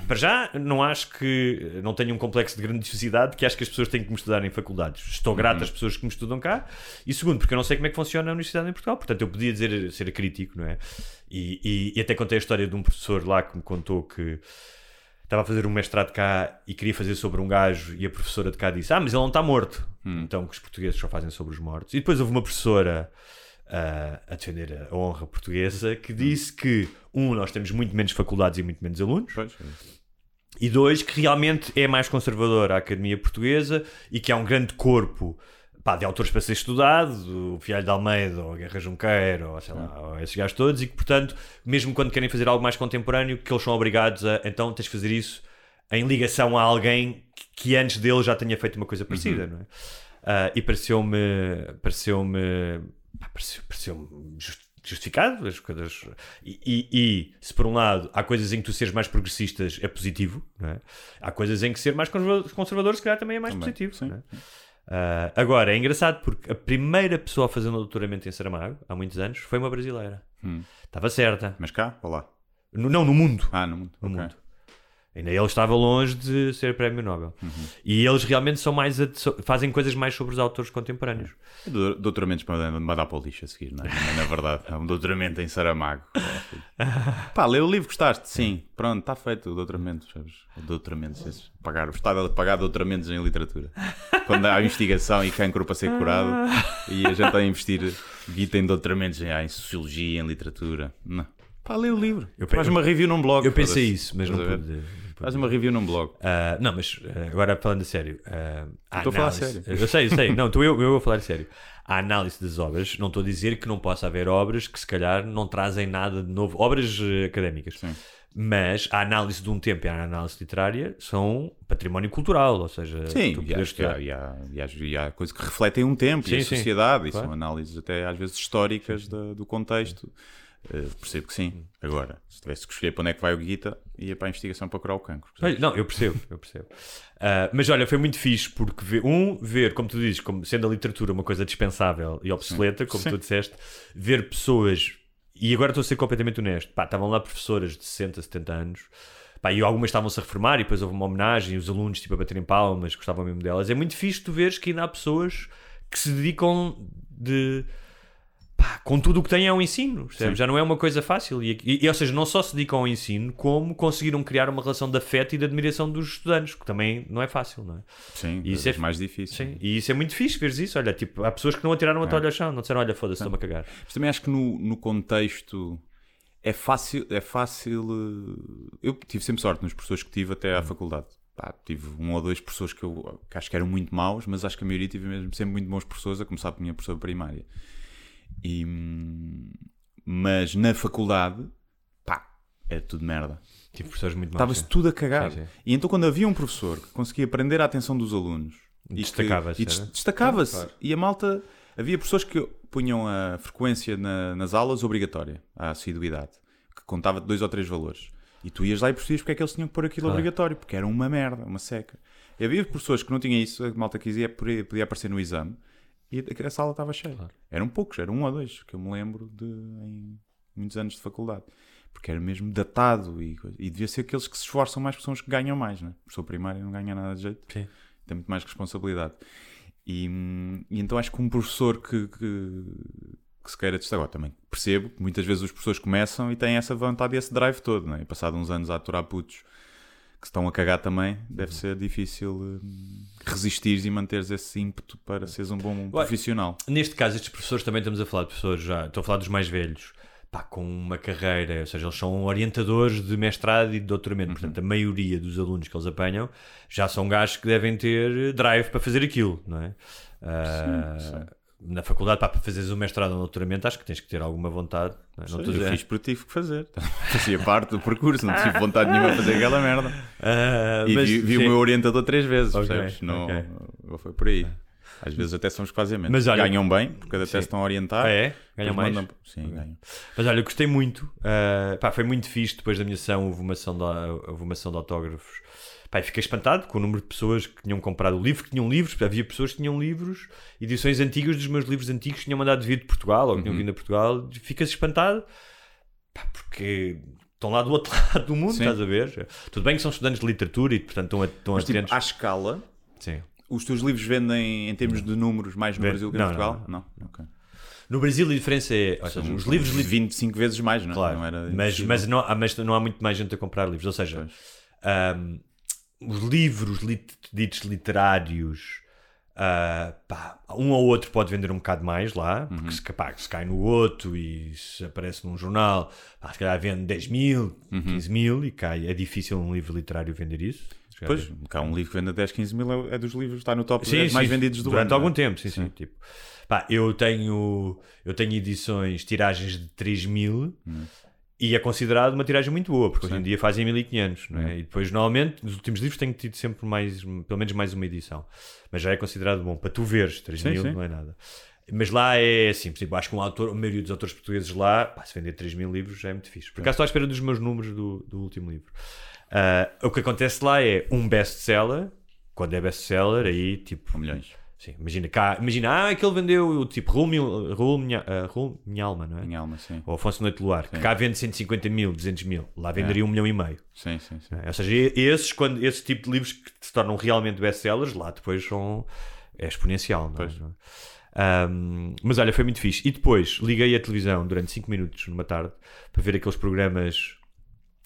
Para já, não acho que. Não tenho um complexo de grandiosidade que acho que as pessoas têm que me estudar em faculdades. Estou grato às pessoas que me estudam cá. E segundo, porque eu não sei como é que funciona a universidade em Portugal. Portanto, eu podia dizer ser crítico, não é? E, e, e até contei a história de um professor lá que me contou que estava a fazer um mestrado cá e queria fazer sobre um gajo. E a professora de cá disse: Ah, mas ele não está morto. Então, que os portugueses só fazem sobre os mortos. E depois houve uma professora. A defender a honra portuguesa que disse que, um, nós temos muito menos faculdades e muito menos alunos, Pois, e dois, que realmente é mais conservadora a Academia Portuguesa e que há um grande corpo pá, de autores para ser estudado, o Fialho de Almeida, ou a Guerra Junqueiro, ou sei lá, ou esses gajos todos, e que, portanto, mesmo quando querem fazer algo mais contemporâneo, que eles são obrigados a, então, tens de fazer isso em ligação a alguém que, antes dele já tenha feito uma coisa parecida, não é? Ah, e pareceu-me, pareceu-me, pareceu, pareceu-me just- justificado as coisas e, e- e, se por um lado há coisas em que tu seres mais progressistas é positivo é? há coisas em que ser mais conserva- conservador se calhar também é mais Também, positivo é? Ah, agora é engraçado porque a primeira pessoa a fazer um doutoramento em Saramago há muitos anos foi uma brasileira Hum. estava certa Mas cá ou lá? no, não no mundo Ah, no mundo. no ok. mundo ainda ele estava longe de ser prémio Nobel e eles realmente são mais fazem coisas mais sobre os autores contemporâneos Do- Doutoramentos para mandar para o lixo a seguir, não é? Na verdade, é um doutoramento em Saramago. Pá, lê o livro, gostaste? Sim, pronto, está feito o doutoramento, sabes? O doutoramento, esses, pagar, o Estado a pagar doutoramentos em literatura. Quando há investigação e cancro para ser curado e a gente a investir guita em doutoramentos em, ah, em sociologia, em literatura. Não. Pá, lê o livro. Faz uma review num blog. eu pensei isso mas não pude. Faz uma review num blog. Ah, não, mas ah, agora falando a sério. a Estou a falar análise- sério. Eu sei, eu sei. Não, estou eu, eu a falar a sério. A análise das obras, não estou a dizer que não possa haver obras que se calhar não trazem nada de novo, obras académicas. Sim. Mas a análise de um tempo e a análise literária são património cultural, ou seja, Sim, tu e há, e, há, e, há, e, há, e coisas que refletem um tempo Sim, e a sim, sociedade, e claro. são análises até às vezes históricas da- do contexto. Eh, percebo que sim. Agora, se tivesse que escolher para onde é que vai o Guita, ia para a investigação para curar o cancro. Olha, Não, eu percebo, eu percebo. Ah, mas olha, foi muito fixe porque ver, um, ver, como tu dizes, como sendo a literatura uma coisa dispensável e obsoleta, como Sim. tu disseste, ver pessoas, e agora estou a ser completamente honesto, pá, estavam lá professoras de 60, 70 anos, pá, e algumas estavam-se a reformar e depois houve uma homenagem e os alunos tipo a baterem palmas, gostavam mesmo delas. É muito fixe tu veres que ainda há pessoas que se dedicam de pá, com tudo o que tem é um ensino, já não é uma coisa fácil. E, e- e, ou seja, não só se dedicam ao ensino, como conseguiram criar uma relação de afeto e de admiração dos estudantes, que também não é fácil, não é? Sim, E isso é é- mais difícil. Sim, e isso é muito fixe, veres isso. Olha, tipo, há pessoas que não atiraram a toalha ao chão, não disseram, olha, foda-se, estou-me a cagar. Mas também acho que no, no contexto é fácil, é fácil. eh, Eu tive sempre sorte nos professores que tive até à faculdade. Pá, tive um ou dois professores que eu que acho que eram muito maus, mas acho que a maioria tive mesmo sempre muito bons professores, a começar pela minha professora primária. E, mas na faculdade, pá, era tudo merda. Tipo, professores muito maus. Estava-se tudo a cagar. Sim, sim. E então, quando havia um professor que conseguia prender a atenção dos alunos e que- Destacava-se, e des- era? destacava-se. E a malta, havia professores que punham a frequência na- nas aulas obrigatória, a assiduidade, que contava de dois ou três valores. E tu ias lá e percebias porque é que eles tinham que pôr aquilo Claro. obrigatório, porque era uma merda, uma seca. E havia professores que não tinham isso, a malta quisia, podia aparecer no exame e a sala estava cheia. Eram poucos, eram um ou dois, que eu me lembro de em muitos anos de faculdade. Porque era mesmo datado e, e devia ser aqueles que se esforçam mais, porque são os que ganham mais, né? Professor primário não ganha nada de jeito, Sim. tem muito mais responsabilidade. E, e então acho que um professor que, que, que se queira destacar, também percebo que muitas vezes os professores começam e têm essa vontade e esse drive todo, né? e passado uns anos a aturar putos que se estão a cagar também, deve ser difícil hum, resistires e manteres esse ímpeto para seres um bom profissional. Neste caso, estes professores também estamos a falar de pessoas já, estou a falar dos mais velhos, pá, com uma carreira, ou seja, eles são orientadores de mestrado e de doutoramento, portanto, a maioria dos alunos que eles apanham já são gajos que devem ter drive para fazer aquilo, não é? Ah, Na faculdade, pá, para fazeres um mestrado ou um doutoramento, acho que tens que ter alguma vontade. Não, é? Não a eu dizer- fiz porque tive que fazer. Fazia parte do percurso, não tive vontade nenhuma de fazer aquela merda. Ah, E mas, vi, vi o meu orientador três vezes, Ok, percebes? Não, ok. não foi por aí. Às vezes até são os que fazem menos. Mas olha- ganham bem, porque até Sim. estão a orientar. Ah, é? Ganham mais? mandam- Sim, ganham. Mas olha, eu gostei muito. Uh, pá, foi muito fixe depois da minha sessão. Houve uma sessão de, houve uma sessão de autógrafos. Pá, e fiquei espantado com o número de pessoas que tinham comprado o livro, que tinham livros. Havia pessoas que tinham livros, edições antigas dos meus livros antigos que tinham mandado vir de Portugal ou que tinham Uhum. vindo a Portugal. Ficas espantado pá, porque estão lá do outro lado do mundo, Sim. estás a ver? Tudo bem que são estudantes de literatura e, portanto, estão, a- estão Mas tipo, atentos. à escala, Sim. os teus livros vendem em termos de números mais no Vende- Brasil que em não, Portugal? não, Não. Ok. No Brasil, a diferença é. Ou seja, os livros. lit- 25 vezes mais, não é? Claro, Não era mas, mas, não, há- mas não há muito mais gente a comprar livros. Ou seja, ahm, os livros lit- ditos literários, ah, pá, um ou outro pode vender um bocado mais lá, porque Uhum. se, pá, se cai no outro e se aparece num jornal, pá, se calhar vende 10 mil, Uhum. 15 mil e cai. É difícil um livro literário vender isso. Pois, cá um livro que vende a 10, 15 mil é é dos livros, está no top Sim, 10 mais sim, vendidos do durante ano. algum é? tempo, sim, sim. Tipo, pá, eu tenho eu tenho edições, tiragens de 3 mil e é considerado uma tiragem muito boa, porque hoje em dia fazem 1500, não é? E depois, normalmente, nos últimos livros tenho tido sempre mais, pelo menos mais uma edição, mas já é considerado bom. Para tu veres, 3 Sim, mil sim. não é nada. Mas lá é assim, por exemplo, acho que um autor, a maioria dos autores portugueses lá, pá, se vender 3 mil livros já é muito fixe. Por acaso estou à espera dos meus números do, do último livro. Ah, o que acontece lá é um best-seller, quando é best-seller, aí tipo. milhões. Sim, imagina, cá, imagina, ah, aquele vendeu tipo Raul, Mil- Raul, Minha, ah, Raul Minhalma, não é? Minha alma, sim. Ou Afonso Noite Luar, que Sim. cá vende 150 mil, 200 mil, lá venderia um milhão e meio. Sim, sim, sim. é? Ou seja, esses, quando, esse tipo de livros que se tornam realmente best-sellers, lá depois são, é exponencial, não é? É? Ahm, mas olha, foi muito fixe. E depois liguei a televisão durante 5 minutos numa tarde para ver aqueles programas.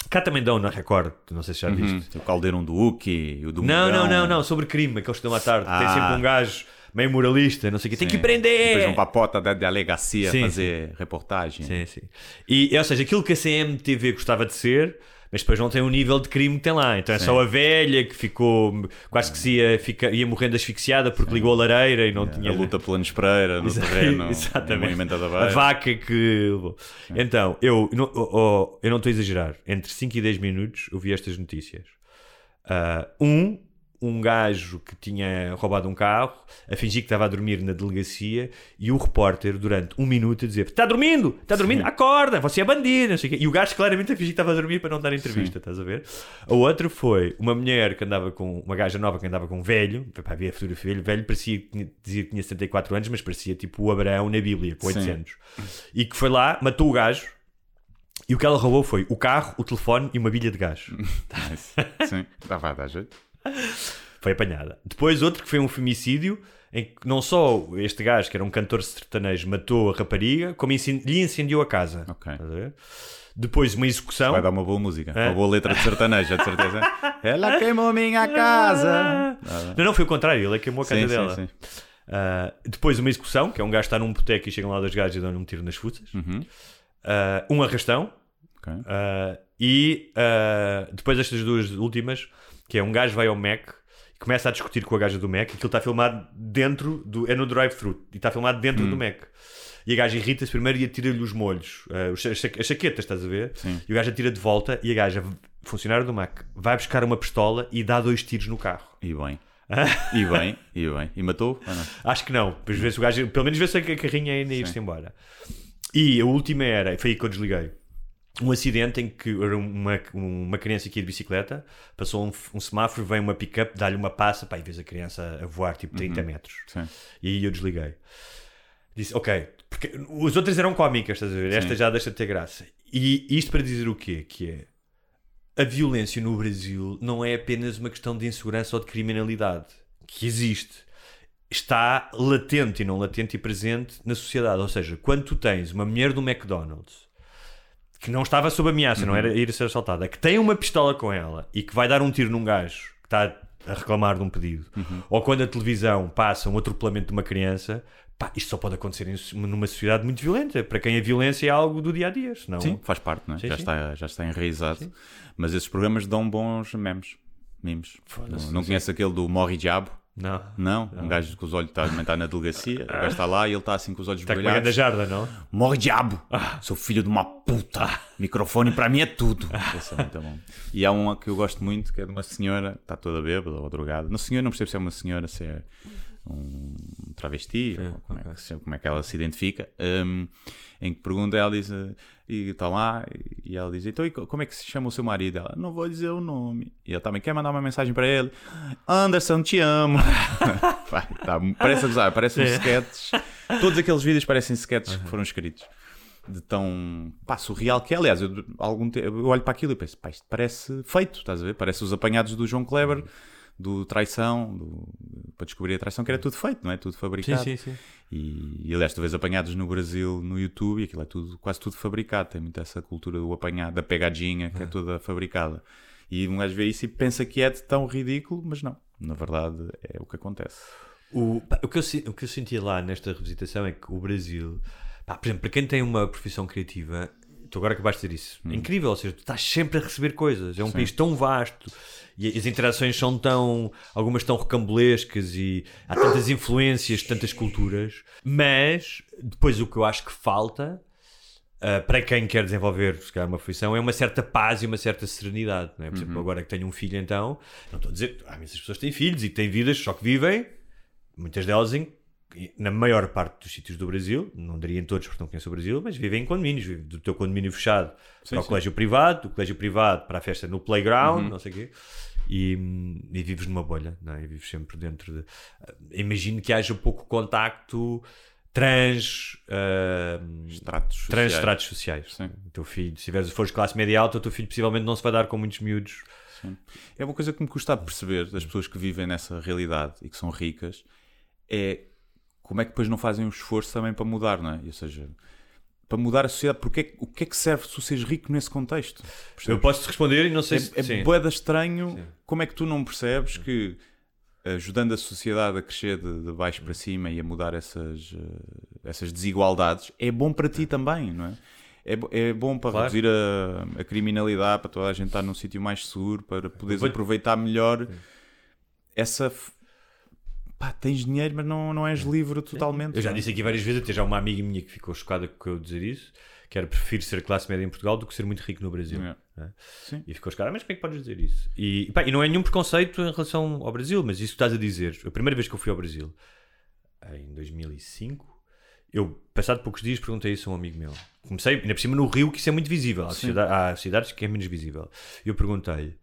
Cá também dão na Record, não sei se já viste. Uhum. O Caldeirão do Uki, o do Não, não, Mugão. não, não, sobre crime, aqueles que dão à tarde. Tem Ah. sempre um gajo meio moralista, não sei o quê. Tem que Sim. prender! Depois vão para a porta da delegacia Sim, fazer reportagem. Sim, sim. E, ou seja, aquilo que a CMTV gostava de ser, mas depois não tem o nível de crime que tem lá. Então é Sim. só a velha que ficou quase que se ia, fica, ia morrendo asfixiada porque ligou a lareira e não tinha. A luta pela Nespreira no terreno, Exatamente. A vaca que. levou. Então, eu não, oh, oh, eu não estou a exagerar. Entre 5 e 10 minutos eu vi estas notícias. Ah, um, um gajo que tinha roubado um carro a fingir que estava a dormir na delegacia e o repórter, durante um minuto, a dizer: Está dormindo, está dormindo, acorda, você é bandido. Não sei o quê. E o gajo claramente a fingir que estava a dormir para não dar entrevista, estás a ver? A outra foi uma mulher que andava com uma gaja nova que andava com um velho, pá, havia a fotografia, velho, velho parecia que tinha, dizia que tinha 74 anos, mas parecia tipo o Abraão na Bíblia, com Sim. 800. E que foi lá, matou o gajo. E o que ela roubou foi o carro, o telefone e uma bilha de gás. Sim, dá, vai dar jeito. Foi apanhada. Depois outro que foi um femicídio em que não só este gajo, que era um cantor sertanejo, matou a rapariga, como lhe incendiou a casa. Ok. A? Depois uma execução. Vai dar uma boa música. É. Uma boa letra de sertaneja, de certeza. Ela queimou minha casa. Não, não, foi o contrário, ele é que queimou a casa Sim, dela. sim, sim. Ah, depois uma execução, que é um gajo que está num boteco e chegam lá dois gajos e dão-lhe um tiro nas fuças. Uhum. Ah, um arrastão. Ok. Ah, e depois estas duas últimas, que é um gajo vai ao Mac começa a discutir com a gaja do Mac, e aquilo está filmado dentro do. é no drive-thru, e está filmado dentro Hum. do Mac. E a gaja irrita-se primeiro e atira-lhe os molhos, os cha- as cha- as chaquetas, estás a ver? Sim. E o gajo atira de volta e a gaja, funcionário do Mac, vai buscar uma pistola e dá dois tiros no carro. E bem. E bem, e bem. E matou? Acho que não. Depois vê-se o gajo, pelo menos vê-se que a carrinha ainda ia-se embora. E a última era, foi aí que eu desliguei. Um acidente em que era uma, uma criança aqui de bicicleta, passou um, um semáforo, vem uma pick-up, dá-lhe uma passa, pá, e vês a criança a voar tipo 30 metros. Sim. E aí eu desliguei. Disse, ok, porque os outros eram cómicas, estás a ver? Esta já deixa de ter graça. E isto para dizer o quê? Que é a violência no Brasil não é apenas uma questão de insegurança ou de criminalidade, que existe. Está latente e não latente e presente na sociedade. Ou seja, quando tu tens uma mulher do McDonald's que não estava sob ameaça, não era ir a ser assaltada, que tem uma pistola com ela e que vai dar um tiro num gajo que está a reclamar de um pedido, ou quando a televisão passa um atropelamento de uma criança, pá, isto só pode acontecer em- numa sociedade muito violenta. Para quem a violência é algo do dia a dia, senão. Sim, faz parte, não é? Sim, já, sim. Está, já está enraizado. Mas esses programas dão bons memes. Memes. Não, não conhece aquele do Morre Diabo? Não. Não? Um gajo com os olhos está, está na delegacia, o gajo está lá e ele está assim com os olhos Está grande brilhados. jarda, não? Morre diabo! Sou filho de uma puta! Microfone para mim é tudo! Esse é muito bom. E há uma que eu gosto muito, que é de uma senhora, está toda bêbada ou drogada. Não, senhora, não percebo se é uma senhora, se é um travesti, como, é que, como é que ela se identifica. hum, em que pergunta, ela diz, e está lá, e ela diz: Então, e co- como é que se chama o seu marido? Ela, não vou dizer o nome. E ela também quer mandar uma mensagem para ele: Anderson, te amo. Vai, tá, parece gozar, parece um sketch. Todos aqueles vídeos parecem sketches que foram escritos. De tão pá, surreal que é. Aliás, eu, algum tempo, eu olho para aquilo e penso: pá, isto parece feito, estás a ver? Parece os apanhados do João Kleber, do Traição, do- para descobrir a traição, que era tudo feito, não é? Tudo fabricado. sim, sim. E, e aliás, tu vês apanhados no Brasil, no YouTube, e aquilo é tudo, quase tudo fabricado. Tem muito essa cultura do apanhado, da pegadinha, que é toda fabricada. E um gajo vê isso e pensa que é de tão ridículo, mas não. Na verdade, é o que acontece. O, pá, o, que eu, o que eu senti lá nesta revisitação é que o Brasil, pá, por exemplo, para quem tem uma profissão criativa, tu agora acabaste de dizer isso, é incrível, ou seja, tu estás sempre a receber coisas, é um país tão vasto e as interações são tão, algumas tão recambolescas e há tantas influências, tantas culturas, mas depois o que eu acho que falta. Uh, para quem quer desenvolver se calhar, uma profissão é uma certa paz e uma certa serenidade. Não é? Por exemplo, agora que tenho um filho, então, não estou a dizer, ah, mas as pessoas têm filhos e têm vidas, só que vivem, muitas delas em, na maior parte dos sítios do Brasil, não diria em todos porque não conheço o Brasil, mas vivem em condomínios, vivem do teu condomínio fechado para o sim. colégio privado, do colégio privado para a festa no playground, não sei o quê. E, e vives numa bolha, não é? E vives sempre dentro de. ah, Imagino que haja pouco contacto trans. ah, Estratos sociais. trans estratos sociais. Sim. O teu filho, se tiveres, fores classe média alta, o teu filho possivelmente não se vai dar com muitos miúdos. É uma coisa que me custa perceber das pessoas que vivem nessa realidade e que são ricas, é como é que depois não fazem um esforço também para mudar, não é? Ou seja, para mudar a sociedade, porque é o que é que serve se tu seres rico nesse contexto? Eu Percebes? posso te responder e não sei se. É, sim. é boeda estranho como é que tu não percebes que ajudando a sociedade a crescer de, de baixo para cima e a mudar essas, eh, essas desigualdades é bom para ti também, não é? É, é bom para Claro. reduzir a, a criminalidade, para toda a gente estar num sítio mais seguro, para poderes aproveitar melhor essa. Pá, tens dinheiro, mas não, não és livre totalmente. Eu já é? disse aqui várias vezes, até já uma amiga minha que ficou chocada com eu dizer isso, que era prefiro ser classe média em Portugal do que ser muito rico no Brasil. É. né? Sim. E ficou chocada, mas como é que podes dizer isso? E, pá, e não é nenhum preconceito em relação ao Brasil, mas isso que estás a dizer. A primeira vez que eu fui ao Brasil, em 2005, eu, passado poucos dias, perguntei isso a um amigo meu. Comecei, ainda por cima no Rio, que isso é muito visível. Há, sociedade- há cidades que é menos visível. E eu perguntei-lhe,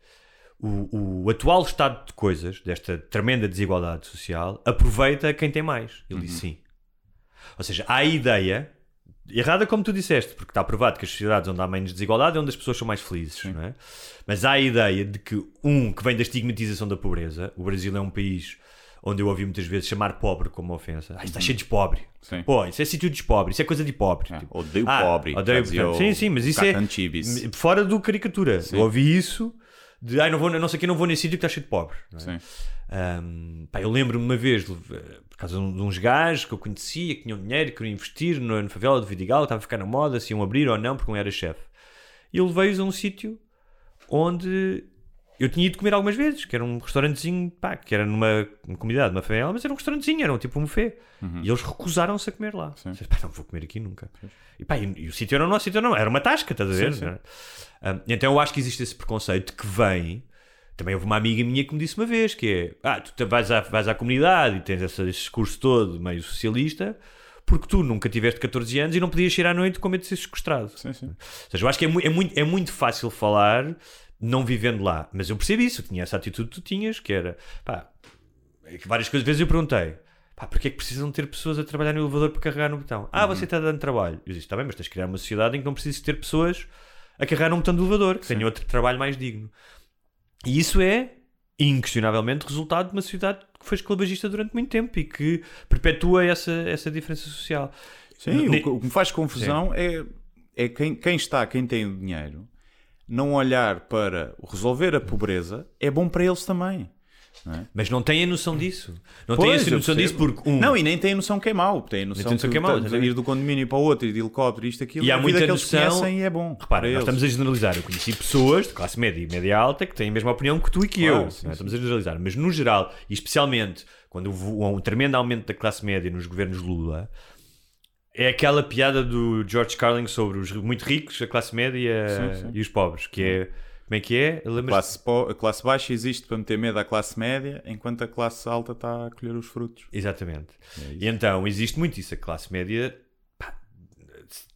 o, o atual estado de coisas, desta tremenda desigualdade social, aproveita quem tem mais? Ele disse sim. Ou seja, há a ideia Errada como tu disseste, porque está provado que as sociedades onde há menos desigualdade é onde as pessoas são mais felizes, não é? Mas há a ideia de que, um, que vem da estigmatização da pobreza, o Brasil é um país onde eu ouvi muitas vezes chamar pobre como ofensa. Ah, está cheio de pobre. Sim. Pô, isso é sítio de pobre, isso é coisa de pobre. É, Tipo, odeio ah, pobre. Odeio, sim, sim, mas isso é fora do caricatura. Eu ouvi isso de, ai, não vou, não sei o que, não vou nesse sítio que está cheio de pobre. não é? Um, pá, eu lembro-me uma vez, eh, por causa de uns gajos que eu conhecia, que tinham dinheiro e queriam investir na favela de Vidigal, estava a ficar na moda, se iam abrir ou não, porque um era chefe. E eu levei-os a um sítio onde eu tinha ido comer algumas vezes, que era um restaurantezinho, pá, que era numa, comunidade, numa favela, mas era um restaurantezinho, era um tipo um buffet. E eles recusaram-se a comer lá. Disse, Pá, não vou comer aqui nunca. E, pá, e, e o sítio era o nosso sítio, não, era uma tasca, estás a ver? sim. Não é? Um, então eu acho que existe esse preconceito que vem. Também houve uma amiga minha que me disse uma vez que é, ah, tu vais à, vais à comunidade e tens esse, esse discurso todo meio socialista porque tu nunca tiveste 14 anos e não podias ir à noite com medo de ser sequestrado. Sim, sim. Ou seja, eu acho que é, mu- é muito, é muito fácil falar não vivendo lá. Mas eu percebi isso, tinha essa atitude que tu tinhas, que era, pá, é várias coisas, vezes eu perguntei, pá, porquê é que precisam ter pessoas a trabalhar no elevador para carregar no botão? Ah, você está dando trabalho. Eu disse, está bem, mas tens de criar uma sociedade em que não precisas ter pessoas a carregar num botão do elevador, que tenham outro trabalho mais digno. E isso é, inquestionavelmente, resultado de uma sociedade que foi esclavagista durante muito tempo e que perpetua essa, essa diferença social. Sim, Ne- o, que- o que me faz confusão é, é quem, quem está, quem tem o dinheiro, não olhar para resolver a pobreza é bom para eles também. Mas não têm a noção disso. Não têm a noção disso porque, um, Não, e nem tem a noção que é mau. Tem a noção, tem noção que, que é mau, exatamente. ir do condomínio para o outro, ir de helicóptero, isto, aquilo, E há muita que eles noção- conhecem e é bom. Repara, para nós eles. estamos a generalizar. Eu conheci pessoas de classe média e média alta que têm a mesma opinião que tu e que Claro, eu. sim, não é? Estamos a generalizar. Mas no geral, e especialmente quando houve um tremendo aumento da classe média nos governos Lula, é aquela piada do George Carlin sobre os muito ricos, a classe média Sim, sim. e os pobres, que é. Como é que é? Classe, po- a classe baixa existe para meter medo à classe média, enquanto a classe alta está a colher os frutos. Exatamente. É. E então existe muito isso, a classe média pá,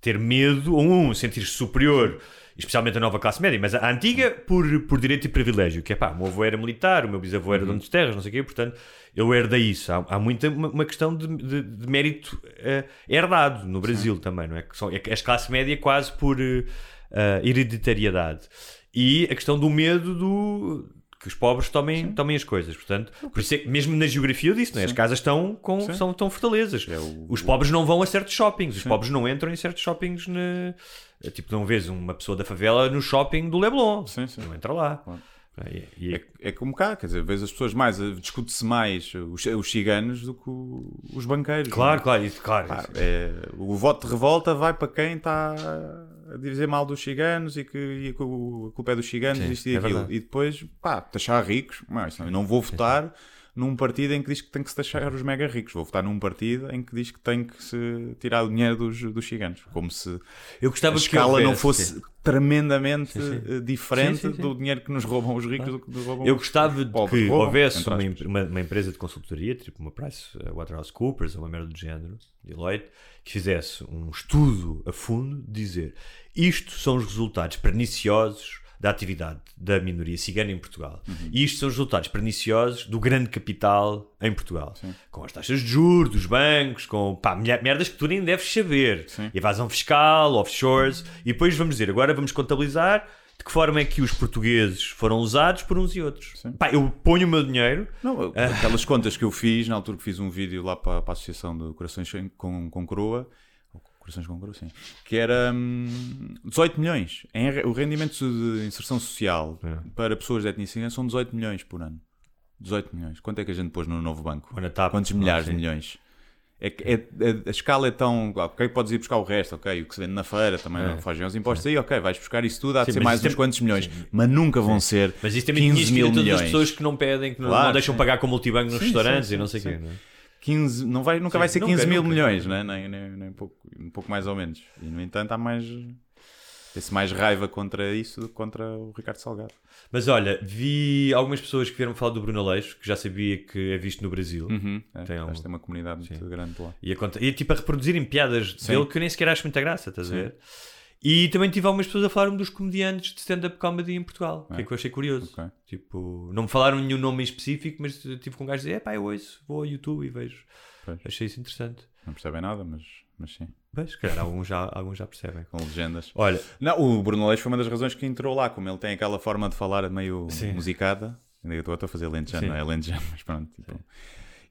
ter medo, ou um, sentir-se superior, especialmente a nova classe média, mas a antiga por, por direito e privilégio, que é pá, o meu avô era militar, o meu bisavô Uhum. era dono de terras, não sei o quê, portanto eu herdei isso. Há, há muita uma, uma questão de, de- de mérito eh, herdado no Brasil também, não é? Que são, é as classe média quase por eh, hereditariedade. E a questão do medo do que os pobres tomem, tomem as coisas. Portanto, por isso é que mesmo na geografia eu disse, é? as casas estão com Sim. são, estão fortalezas. É o- Os pobres não vão a certos shoppings, os pobres não entram em certos shoppings. Na... Tipo, não vês uma pessoa da favela no shopping do Leblon. Sim, sim. Não entra lá. Claro. E- e- É, é como cá, quer dizer, vês as pessoas mais, eh, discute-se mais os, os ciganos do que os banqueiros. Claro, não é? claro, isso, claro. É, o voto de revolta vai para quem está a dizer mal dos ciganos e que, e que o- a culpa é dos ciganos Sim, isto e é aquilo. verdade. E depois, pá, taxar ricos. Mas, não vou votar num partido em que diz que tem que se taxar os mega ricos. Vou votar num partido em que diz que tem que se tirar o dinheiro dos, dos ciganos. Como se eu gostava a escala não fosse tremendamente eh, diferente Sim, sim, sim. do dinheiro que nos roubam os ricos do que nos roubam Eu os gostava de pobres. que Roubam, houvesse uma, uma, uma empresa de consultoria, tipo uma Price uh, Waterhouse Coopers ou uma merda do género, Deloitte, que fizesse um estudo a fundo dizer isto são os resultados perniciosos da atividade da minoria cigana em Portugal. Uhum. E isto são os resultados perniciosos do grande capital em Portugal. Com as taxas de juros, dos bancos, com pá, mer- merdas que tu nem deves saber. Sim. Evasão fiscal, offshores. E depois vamos dizer, agora vamos contabilizar de que forma é que os portugueses foram usados por uns e outros. Pá, eu ponho o meu dinheiro Não, eu- aquelas contas que eu fiz, na altura que fiz um vídeo lá para, para a Associação de Corações com, com Coroa, Corações com sim, que era hum, 18 milhões. Em o rendimento de inserção social É. para pessoas de etnia cigana são 18 milhões por ano. 18 milhões. Quanto é que a gente pôs no novo banco? TAP. Quantos milhares sim. de milhões? É, é- é- a escala é tão. Ok, podes ir buscar o resto, ok. O que se vende na feira também É. não fazem os impostos. Aí, ok, vais buscar isso tudo, há de Sim, ser mais uns tem- quantos milhões. Mas nunca vão ser Mas isso também tinha 15 escrito mil todas milhões. as pessoas que não pedem, que não, Claro, não deixam sim. pagar com multibanco nos Sim, restaurantes sim, e não sim, sei o sim. quê. Não é? 15, não vai, nunca vai ser nunca, 15 mil nunca. milhões, né? nem, nem, nem um, pouco, um pouco mais ou menos. E no entanto há mais. Tem-se mais raiva contra isso do que contra o Ricardo Salgado. Mas olha, vi algumas pessoas que vieram falar do Bruno Aleixo, que já sabia que é visto no Brasil. Uhum, é, Tem acho um- que tem uma comunidade muito grande lá. E, a conta- e tipo a reproduzirem piadas Sim. dele que eu nem sequer acho muita graça, estás a ver? E também tive algumas pessoas a falar-me dos comediantes de stand-up comedy em Portugal, que é que eu achei curioso. Ok. Tipo, não me falaram nenhum nome em específico, mas eu tive com um gajo dizer: é pá, eu ouço, vou ao YouTube e vejo. Pois. Achei isso interessante. Não percebem nada, mas, mas sim. Mas, se calhar alguns já, alguns já percebem. Com legendas. Olha, Não, o Bruno Leix foi uma das razões que entrou lá, como ele tem aquela forma de falar meio Sim. musicada. Ainda estou a fazer lentejano, Sim. não é lentejano, mas pronto. tipo,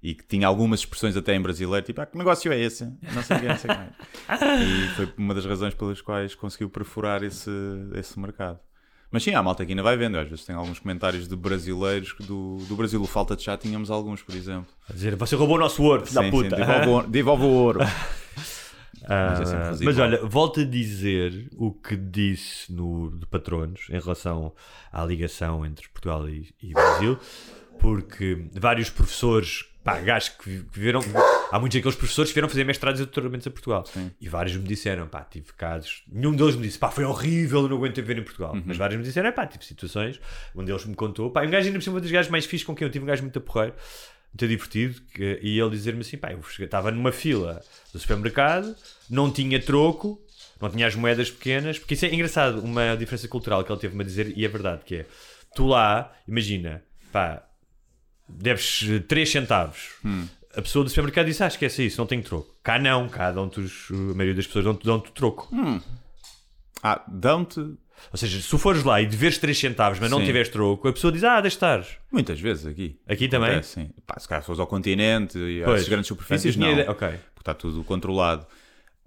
e que tinha algumas expressões até em brasileiro, tipo, ah, que negócio é esse? Não sei o que, não sei o que mais. E foi uma das razões pelas quais conseguiu perfurar esse, esse mercado. Mas sim, há malta que ainda vai vendo. Às vezes tem alguns comentários de brasileiros do, do Brasil, o Falta de Chá, tínhamos alguns, por exemplo. a dizer, você roubou o nosso ouro, filho da puta. sim, devolve, devolve o ouro. Ah, Mas é sempre mas olha, volto a dizer o que disse no de Patronos em relação à ligação entre Portugal e, e Brasil, porque vários professores, pá, gajos que vi- que viveram, há muitos daqueles professores que vieram fazer mestrados e doutoramentos a Portugal. E vários me disseram, pá, tive casos, nenhum deles me disse, pá, foi horrível, eu não aguento viver em Portugal. Mas vários me disseram, é pá, tive situações, um deles me contou, pá, um gajo ainda por cima um dos gajos mais fixos com quem eu tive, um gajo muito a porreiro muito divertido que- e ele dizer-me assim, pá, eu estava numa fila do supermercado, não tinha troco, não tinha as moedas pequenas, porque isso é engraçado, uma diferença cultural que ele teve-me a dizer, e é verdade, que é, tu lá, imagina, pá, deves 3 centavos, a pessoa do supermercado disse, ah, esquece isso, não tenho troco. Cá não, cá dão-te, os- a maioria das pessoas dão-te dão-te troco. Ah, dão-te. Ou seja, se fores lá e deveres 3 centavos, mas não Sim. tiveres troco, a pessoa diz, ah, deixa estar. Muitas vezes aqui. Aqui também? Sim. Pá, se calhar fores ao continente e às grandes superfícies, não. ideia-. Porque está tudo controlado.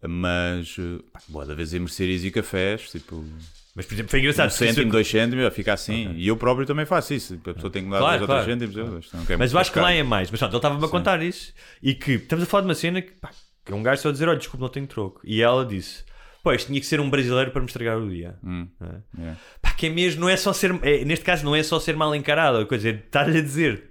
Mas, eh, pá, boa da vez em mercearias e cafés, tipo, Mas, por exemplo, foi engraçado. um cêntimo, dois cêntimos, fica assim. E eu próprio também faço isso. A pessoa tem que me dar Claro, dois ou claro. três cêntimos. eu, não quer Mas eu acho que lá é mais. Mas pronto, ele estava-me a contar isso. E que estamos a falar de uma cena que, pá, que um gajo só a dizer: olha, desculpa, não tenho troco. E ela disse: pois, tinha que ser um brasileiro para me estragar o dia. Hum. É? Yeah. Pá, que é mesmo, não é só ser. é, neste caso, não é só ser mal encarado. Coisa é estar-lhe a dizer: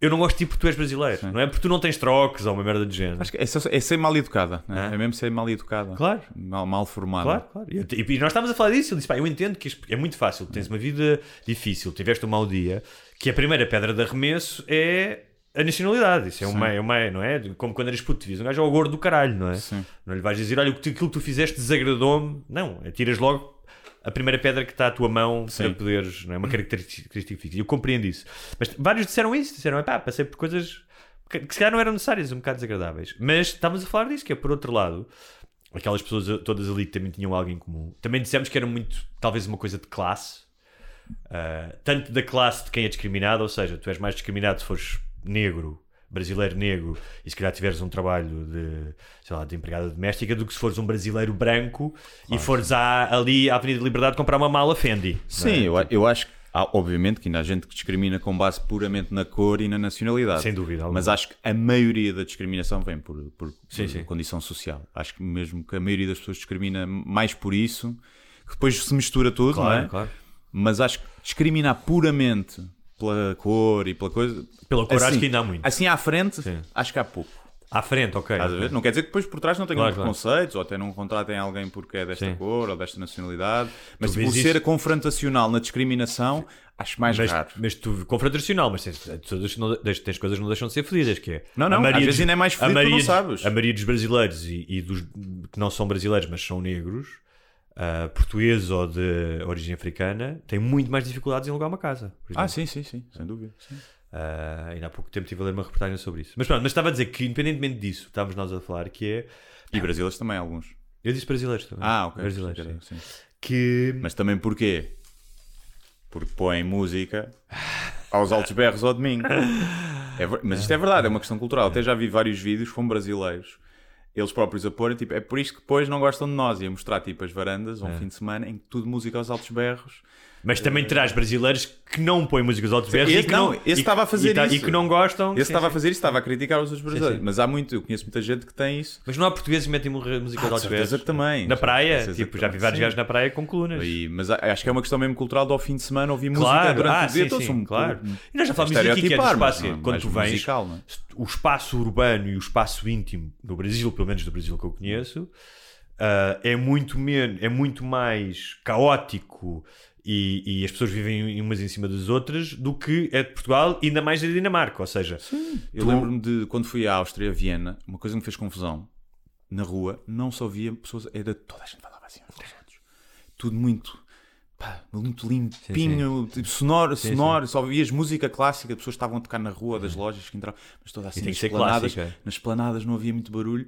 eu não gosto de ti porque tu és brasileiro. Não é porque tu não tens trocos ou uma merda de género. Acho que é, só- é ser mal educada. né? É. É mesmo ser mal educada. Claro. Mal, mal formada. Claro, claro. E, eu- e nós estávamos a falar disso. Ele disse: pá, eu entendo que é muito fácil. Tens uma vida difícil, tiveste um mau dia, que a primeira pedra de arremesso é a nacionalidade. Isso é uma, é uma, não é? Como quando eras puto, dizias, um gajo é o gordo do caralho, não é? Sim. Não lhe vais dizer: olha, aquilo que tu fizeste desagradou-me. Não, atiras logo. A primeira pedra que está à tua mão para Sim. poderes, não é uma característica fixa. E eu compreendo isso. Mas vários disseram isso, disseram, pá, passei por coisas que, se calhar não eram necessárias, um bocado desagradáveis. Mas estávamos a falar disso, que é por outro lado, aquelas pessoas todas ali que também tinham algo em comum. Também dissemos que era muito, talvez, uma coisa de classe, Ah, tanto da classe de quem é discriminado, ou seja, tu és mais discriminado se fores negro, brasileiro negro, e se calhar tiveres um trabalho de, sei lá, de empregada doméstica, do que se fores um brasileiro branco e fores à, ali à Avenida de Liberdade comprar uma mala Fendi. é? Sim, eu, eu acho que há, obviamente que ainda há gente que discrimina com base puramente na cor e na nacionalidade. Sem dúvida alguma. Mas acho que a maioria da discriminação vem por, por, Sim, por sim. condição social. Acho que mesmo que a maioria das pessoas discrimina mais por isso, que depois se mistura tudo, Claro, não é? claro. Mas acho que discriminar puramente pela cor e pela coisa. Pela cor acho que ainda há muito. Assim à frente, Sim. acho que há pouco. À frente, ok. Estás a ver? Não quer dizer que depois por trás não tenham Claro, claro. preconceitos ou até não contratem alguém porque é desta Sim. cor ou desta nacionalidade. Mas isso- ser confrontacional na discriminação, acho mais Mas, raro. mas tu, confrontacional, mas tens, tens, tens coisas que não deixam de ser fodidas, que é... Não, não, a maioria às vezes dos- ainda é mais a fodido, maioria não sabes. A maioria dos brasileiros e, e dos que não são brasileiros, mas são negros, ah, portugueses ou de origem africana, têm muito mais dificuldades em alugar uma casa. Ah, sim, sim, sim, sem dúvida. sim. Ah, ainda há pouco tempo estive a ler uma reportagem sobre isso. Mas pronto, mas estava a dizer que, independentemente disso, estávamos nós a falar, que é... E brasileiros também, alguns. Eu disse brasileiros também. Ah, ok. Brasileiros, sim. Sim. Que... Mas também porquê? Porque põem música aos altos berros ao domingo. É mas isto é verdade, é uma questão cultural. Até já vi vários vídeos com brasileiros, eles próprios a porem, tipo, é por isto que depois não gostam de nós. E a mostrar tipo as varandas, um fim de semana, em que tudo música aos altos berros. Mas também terás brasileiros que não põem músicas aos berros e que não, não, esse estava a fazer e, tá- isso. e que não gostam. Esse Sim, estava a sim. fazer isso, estava a criticar os outros brasileiros. sim. Mas há muito, eu conheço muita gente que tem isso. Mas não há portugueses que metem mu- música Ah, berros. certeza que também. Na praia, Certeza tipo, já vi vários Sim. gajos na praia com colunas. E- mas acho que é uma questão mesmo cultural do ao fim de semana ouvir música Claro, durante ah, o dia. sim, então sim, são- claro. E nós já disso aqui, que é do mas espaço. é Quando tu vens, musical, é? o espaço urbano e o espaço íntimo do Brasil, pelo menos do Brasil que eu conheço, ah, é, muito men é muito mais caótico e, e as pessoas vivem umas em cima das outras do que é de Portugal, ainda mais da Dinamarca. Ou seja, Eu tu- lembro-me de quando fui à Áustria, a Viena, uma coisa que me fez confusão. Na rua, não só via pessoas, era toda a gente falava assim uns com os outros. Tudo muito, pá, muito limpinho, tipo, sonoro, sonoro. Só ouvias música clássica, pessoas estavam a tocar na rua das lojas que entravam, mas toda assim nas clássica. nas esplanadas não havia muito barulho.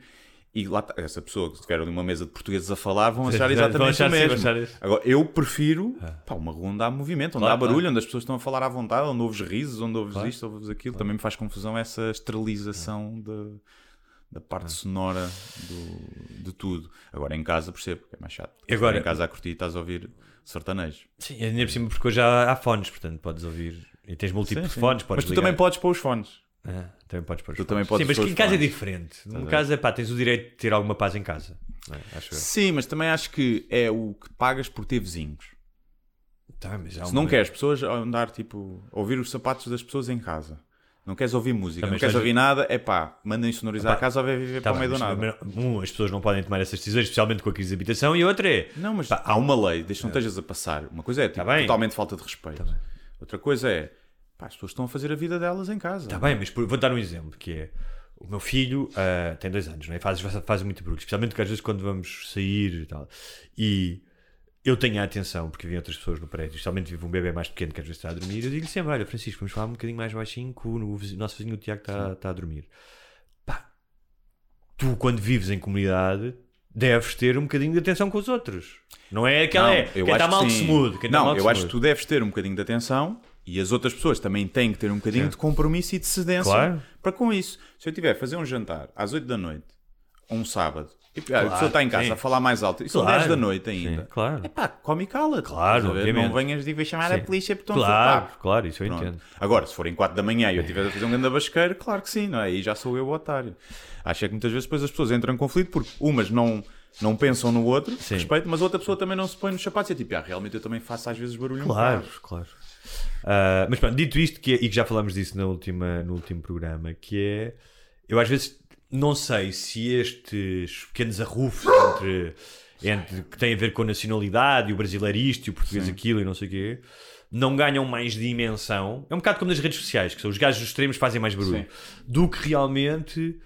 E lá essa pessoa, tiver ali uma mesa de portugueses a falar, vão achar Vão exatamente achar o mesmo. vão achar. Agora, eu prefiro pá, uma rua onde há movimento, onde Claro, há barulho, claro. onde as pessoas estão a falar à vontade, onde ouves risos, onde ouves Claro. isto, ouves aquilo. Também me faz confusão essa esterilização da, da parte sonora do- de tudo. Agora, em casa, percebo, que é mais chato. Porque Agora- em casa a curtir estás a ouvir sertanejo. Sim, ainda por cima, porque hoje há, há fones, portanto podes ouvir. E tens múltiplos Sim, sim. fones, podes Mas tu ligar. também podes pôr os fones. É, também podes pôr os Tu fones. também podes Sim, mas pôr que em os casa é fones. diferente. a Em ver? casa, pá, tens o direito de ter alguma paz em casa. não é? Acho eu. Sim, mas também acho que é o que pagas por ter vizinhos. Tá, mas há Se uma- não queres pessoas a andar, tipo, a ouvir os sapatos das pessoas em casa, não queres ouvir música, Também não queres estás- ouvir nada, é pá, mandem sonorizar Epá, a casa ou vai viver Tá para o bem, meio do mas, nada. um, as pessoas não podem tomar essas decisões, especialmente com a crise de habitação, e outra é. Não, mas há uma lei, deixa não estejas a passar. Uma coisa é tipo, Tá bem. totalmente falta de respeito. Tá. Outra coisa é, pá, as pessoas estão a fazer a vida delas em casa. Está bem, mas por- vou dar um exemplo, que é o meu filho ah, tem dois anos, não é? faz, faz muito barulho, especialmente porque às vezes quando vamos sair e tal. E eu tenho a atenção, porque vi outras pessoas no prédio, especialmente vive um bebê mais pequeno que às vezes está a dormir, eu digo sempre: Olha, Francisco, vamos falar um bocadinho mais baixinho que o, nosso vizinho o Tiago está, está a dormir. Pá, tu, quando vives em comunidade, deves ter um bocadinho de atenção com os outros. Não é aquela. Não, é, quem está mal que que se mude. Não, mal que eu acho que tu deves ter um bocadinho de atenção e as outras pessoas também têm que ter um bocadinho Sim. de compromisso e de cedência Claro. para com isso. Se eu tiver a fazer um jantar às 8 da noite, um sábado, e ah, a Claro, pessoa está em casa sim. a falar mais alto, e são Claro, 10 da noite ainda. sim, claro. É pá, come e cala. Claro. Não venhas de chamar a Sim. polícia porque estão Claro, a claro, isso eu Pronto. entendo. Agora, se forem 4 da manhã e eu estiver a fazer um grande basqueiro, claro que sim, não é? Aí já sou eu o otário. Acho é que muitas vezes depois as pessoas entram em conflito porque umas não, não pensam no outro, Sim. respeito, mas outra pessoa também não se põe nos sapatos e é tipo, ah, realmente eu também faço às vezes barulho. Claro, bocado." claro. Ah, mas pronto, dito isto, que é- e que já falámos disso na última, no último programa, que é eu às vezes não sei se estes pequenos arrufos entre, entre que têm a ver com a nacionalidade e o brasileiro isto e o português aquilo e não sei o quê. Não ganham mais dimensão. É um bocado como nas redes sociais, que são os gajos extremos que fazem mais barulho, do que realmente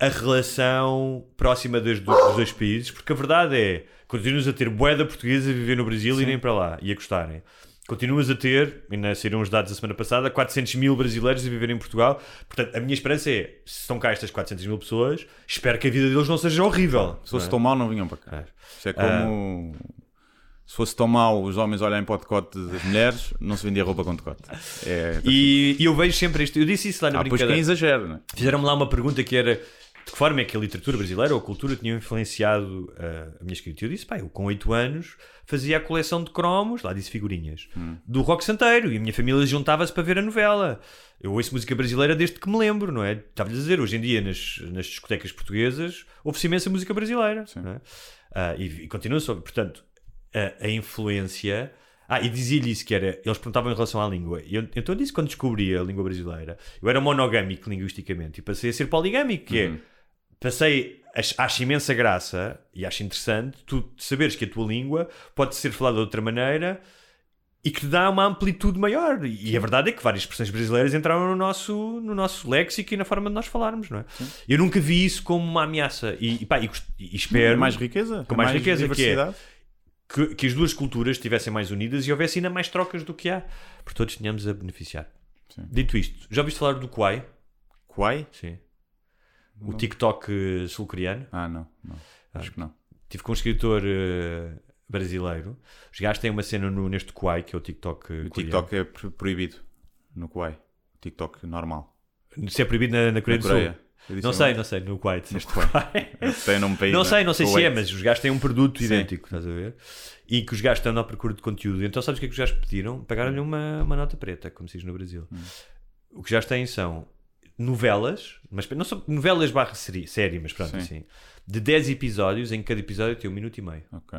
a relação próxima dos, dos dois países, porque a verdade é continuas a ter boeda portuguesa a viver no Brasil e irem para lá e a gostarem. Continuas a ter, ainda saíram os dados da semana passada, 400 mil brasileiros a viver em Portugal. Portanto, a minha esperança é, se estão cá estas 400 mil pessoas, espero que a vida deles não seja horrível. Se fosse é? tão mal, não vinham para cá. É. Isso é como. Se fosse tão mal os homens olharem para o decote das mulheres, não se vendia roupa com decote. É... E, e eu vejo sempre isto. Eu disse isso lá na Ah, pois brincadeira. quem exagera, né? Fizeram-me lá uma pergunta que era de que forma é que a literatura brasileira ou a cultura tinham influenciado uh, a minha escrita. Eu disse, pá, eu com 8 anos fazia a coleção de cromos, lá disse figurinhas, do rock santeiro e a minha família juntava-se para ver a novela. Eu ouço música brasileira desde que me lembro, não é? Estava-lhe a dizer, hoje em dia nas, nas discotecas portuguesas ouve-se imensa música brasileira. Não é? Ah, e, e continua sobre. Portanto, a, a influência. Ah, e dizia-lhe isso que era. Eles perguntavam em relação à língua. E eu, então eu disse quando descobri a língua brasileira, eu era monogâmico linguisticamente e passei a ser poligâmico, que é. Passei. Acho, acho imensa graça e acho interessante tu saberes que a tua língua pode ser falada de outra maneira e que te dá uma amplitude maior. E a verdade é que várias expressões brasileiras entraram no nosso, no nosso léxico e na forma de nós falarmos, não é? Eu nunca vi isso como uma ameaça. E, e, pá, e, e espero. mais riqueza, Com mais, riqueza, que é. Que, que as duas culturas estivessem mais unidas e houvesse ainda mais trocas do que há. Por todos tínhamos a beneficiar. Sim. Dito isto, já ouviste falar do Kwai? Quai? Sim. O TikTok eh, sul-coreano? Ah, não, não. Acho que não. Tive com um escritor eh, brasileiro. Os gajos têm uma cena no, neste Kwai, que é o TikTok eh, O coreano. TikTok é pro- proibido no Kuwait. O TikTok normal. Isso é proibido na, na Coreia Na do Coreia. Sul. Não sei, não sei, no Kuwait. Neste Kuwait. Tem num país, Não né? sei, não sei se Kuwait. é, mas os gajos têm um produto Sim. idêntico, estás a ver? E que os gajos estão à procura de conteúdo. Então sabes o que é que os gajos pediram? Pagaram-lhe uma, uma nota preta, como se diz no Brasil. Hum. O que gajos têm são novelas, mas não são novelas barra série, série mas pronto, Sim. assim, de 10 episódios, em cada episódio tem um minuto e meio. Ok.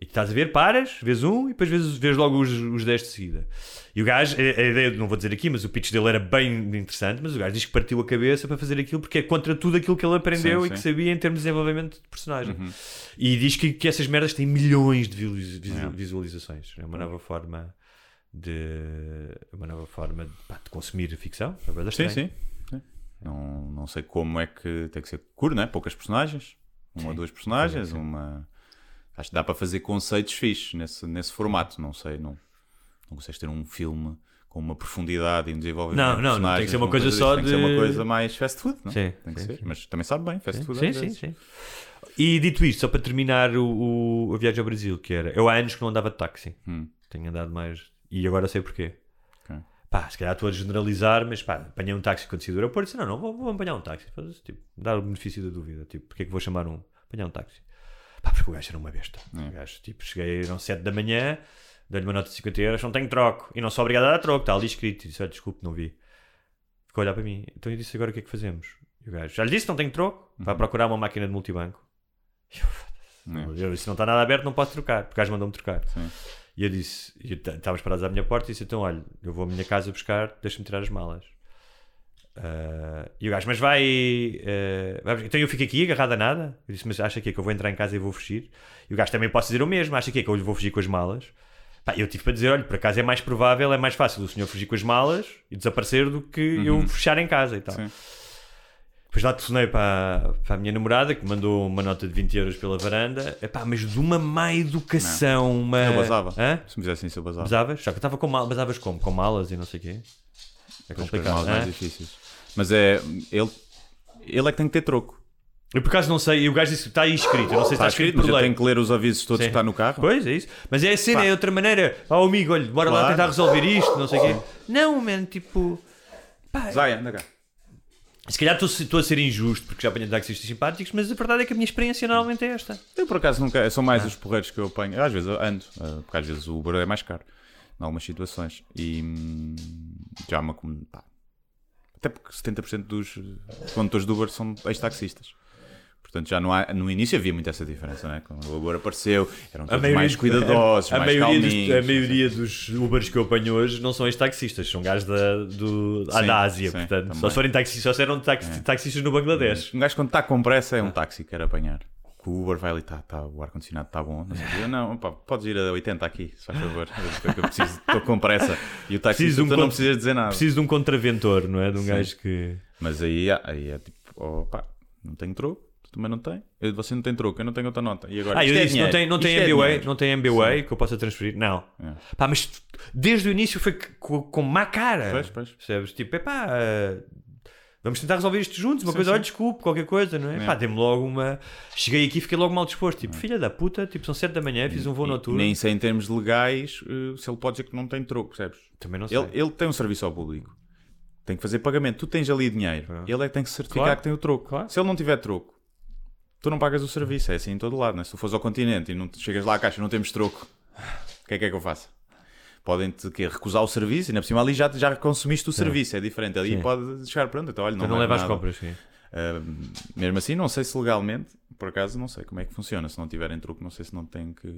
E tu estás a ver, paras, vês um e depois vês, vês logo os, os 10 de seguida. E o gajo, a, a ideia, não vou dizer aqui, mas o pitch dele era bem interessante, mas o gajo diz que partiu a cabeça para fazer aquilo porque é contra tudo aquilo que ele aprendeu Sim, e que sabia em termos de desenvolvimento de personagem. Uhum. E diz que, que essas merdas têm milhões de visualizações. É uma nova forma de uma nova forma de, pá, de consumir ficção. É Sim, sim. sim. Não, não sei como é que tem que ser curto, né? Poucas personagens. Uma ou duas personagens. Uma... Acho que dá para fazer conceitos fixes nesse, nesse formato. Não sei, não, não consegues ter um filme com uma profundidade e um desenvolvimento Não, de não, não tem que ser uma coisa só Tem que ser uma de- coisa mais fast food, não? Sim, Tem que sim, ser. sim. Mas também sabe bem, fast food Sim, às sim, vezes. sim. E dito isto, só para terminar o, o- a viagem ao Brasil, que era. Eu há anos que não andava de táxi. Hum. Tenho andado mais. E agora sei porquê. Ok. Pá, se calhar estou a generalizar, mas pá, apanhei um táxi quando saí do aeroporto e disse: não, não, vou, vou apanhar um táxi. Tipo, dar o benefício da dúvida. Tipo, porque é que vou chamar um. Apanhar um táxi? Pá, porque o gajo era uma besta. É. O gajo, tipo, cheguei, eram 7 da manhã, dei-lhe uma nota de 50 euros, não tenho troco. E não sou obrigado a dar troco, está ali escrito. E disse: olha, desculpe, não vi. Ficou a olhar para mim. Então eu disse: agora o que é que fazemos? E o gajo: já lhe disse, não tenho troco. Uhum. Vai procurar uma máquina de multibanco. É. Eu, se não está nada aberto, não posso trocar. Porque o gajo mandou-me trocar. Sim. E eu disse: e eu estávamos parados à minha porta e disse: então, olha, eu vou à minha casa buscar, deixa-me tirar as malas. Ah, e o gajo, mas vai, vai- Então eu fico aqui agarrado a nada? Eu disse: mas acha que é que eu vou entrar em casa e vou fugir? E o gajo também pode dizer o mesmo: acha que é que eu lhe vou fugir com as malas? Pá, eu tive para dizer: olha, por acaso é mais provável, é mais fácil o senhor fugir com as malas e desaparecer do que eu fechar em casa e tal. Sim. Depois lá telefonei para, para a minha namorada que mandou uma nota de 20 euros pela varanda, Epá, mas de uma má educação. Uma... Eu basava. Hã? Se me fizessem isso, eu basava. Basavas? Só que eu estava com malas, basavas como? Com malas e não sei o quê. É complicado. hã? mais difíceis. Mas é. Ele, ele é que tem que ter troco. Eu por acaso não sei, e o gajo disse que está aí escrito. Eu não sei se Está está escrito, mas por eu lei. tenho que ler os avisos todos Sim. que está no carro. Pois é isso. Mas é a cena, Pá. é outra maneira. Oh amigo, olha, bora lá Claro. tentar resolver isto, não sei o quê. Não, man, tipo. Pá, Zaya, anda cá. se calhar estou- estou a ser injusto porque já apanhei taxistas simpáticos, mas a verdade é que a minha experiência normalmente é esta. Eu por acaso nunca. São mais Ah. os porreiros que eu apanho. Eu, às vezes eu ando, eh, porque às vezes o Uber é mais caro. Em algumas situações. E hum, já acom- pá. Até porque 70% dos condutores do Uber são ex-taxistas. Portanto, já não há, no início havia muito essa diferença, né? Quando o Uber apareceu, eram todos mais cuidadosos, a mais maioria dos, calminhos. a maioria dos Ubers que eu apanho hoje não são ex-taxistas, são gajos da, do, ah, Sim, da Ásia, sim, portanto. Só também. se forem taxistas, só se eram taxi- taxistas no Bangladesh. Um gajo quando está com pressa é um táxi que quer apanhar. Que o Uber vai ali, tá, tá, o ar-condicionado está bom. Não, sei o quê. não pá, podes ir a 80 aqui, se faz favor. Eu, eu preciso, estou com pressa. E o taxista Preciso um não precisas dizer nada. Preciso de um contraventor, não é? De um Sim. gajo que. Mas aí, aí é tipo, oh, pá, não tenho troco, tu também não tem. Eu- Você não tem troco, eu não tenho outra nota. E agora, Ah, eu é disse, não dinheiro, tem, não tem isto é não tem MBWay que eu possa transferir? Não. É. Pá, mas desde o início foi com, com má cara. Pois, pois. Percebes? Tipo, epá, eh, vamos tentar resolver isto juntos. Uma Sim, coisa, sim. olha, desculpe, qualquer coisa, não é? É. Pá, dei-me logo uma. Cheguei aqui e fiquei logo mal disposto. Tipo, filha da puta, tipo, são 7 da manhã, fiz um voo E noturno. Nem sei em termos legais eh, se ele pode dizer que não tem troco, percebes? Também não sei. Ele, ele tem um serviço ao público. Tem que fazer pagamento. Tu tens ali dinheiro. Ele é que tem que certificar Claro. que tem o troco. Claro. Se ele não tiver troco, tu não pagas o serviço. É assim em todo lado. Né? Se tu fores ao continente e não chegas lá à caixa e não temos troco, o que é que é que eu faço? Podem-te quê? recusar o serviço e na por cima ali já, já consumiste o serviço. É diferente. Ali Sim. pode chegar pronto. Então, olha, não, Então não leva as compras, sim. Ah, mesmo assim, não sei se legalmente, por acaso, não sei como é que funciona. Se não tiverem truque, não sei se não tem que,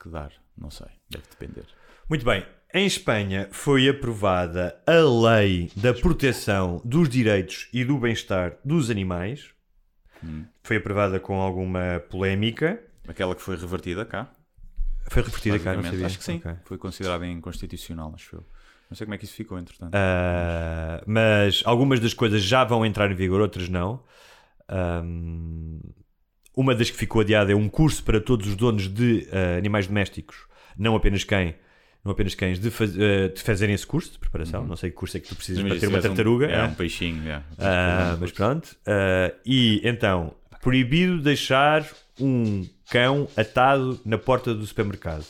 que dar. Não sei, deve depender. Muito bem. Em Espanha foi aprovada a lei da proteção dos direitos e do bem-estar dos animais. Hum. Foi aprovada com alguma polémica. Aquela que foi revertida cá, Foi revertida cá, não sabia. acho que sim, Ok. foi considerada inconstitucional, acho eu. Não sei como é que isso ficou, entretanto. Ah, mas algumas das coisas já vão entrar em vigor, outras não. Ahm, uma das que ficou adiada é um curso para todos os donos de ah, animais domésticos, não apenas quem, não apenas cães, de, faz- ah, de fazerem esse curso de preparação. Não sei que curso é que tu precisas para ter uma és um- tartaruga. é, é? um peixinho, é. Ah, mas pronto. Ah, e então, proibido deixar um cão atado na porta do supermercado.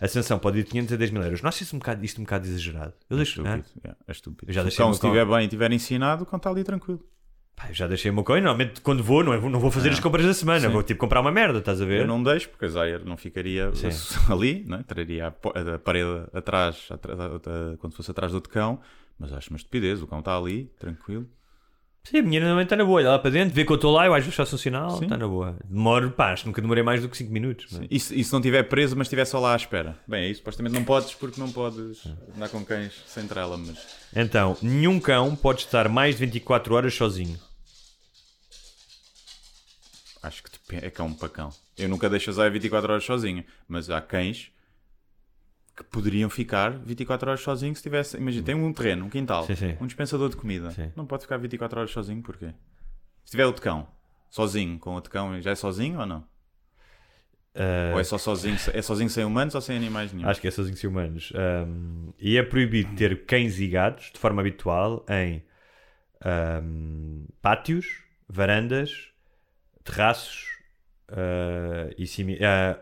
A sanção pode ir de 500 a 10 mil euros. Não achas isto um bocado, isto um bocado exagerado? Eu É deixo, não é? estúpido. é, é estúpido. Eu já se o deixei cão estiver bem e estiver ensinado, o cão está ali tranquilo. Pá, eu já deixei o meu cão e normalmente quando vou, não, é- não vou fazer as compras da semana, Sim. vou tipo comprar uma merda, estás a ver? Eu não deixo, porque a Zaire não ficaria Sim. ali, né? traria a, a parede atrás, atrás da outra- quando fosse atrás do outro cão, mas acho uma estupidez. O cão está ali, tranquilo. Sim, a minha normalmente está na boa, olha lá para dentro, vê que eu estou lá, eu às vezes faço um sinal, está na boa. Demoro, pá, acho que nunca demorei mais do que 5 minutos. mas- E se, e se não estiver preso, mas estiver só lá à espera? Bem, é isso. Supostamente não podes, porque não podes andar com cães sem trela, mas Então, nenhum cão pode estar mais de 24 horas sozinho. acho que depende- é cão para cão. Eu nunca deixo a Zaire 24 horas sozinho, mas há cães que poderiam ficar 24 horas sozinho se tivesse. Imagina, tem um terreno, um quintal, Sim, sim. um dispensador de comida. Sim. Não pode ficar 24 horas sozinho, porquê? Se tiver outro cão, sozinho, com outro cão, já é sozinho ou não? Uh, Ou é só sozinho, é sozinho sem humanos ou sem animais nenhum? Acho que é sozinho sem humanos. Um, e é proibido ter cães e gatos de forma habitual em um, pátios, varandas, terraços uh, e simi uh,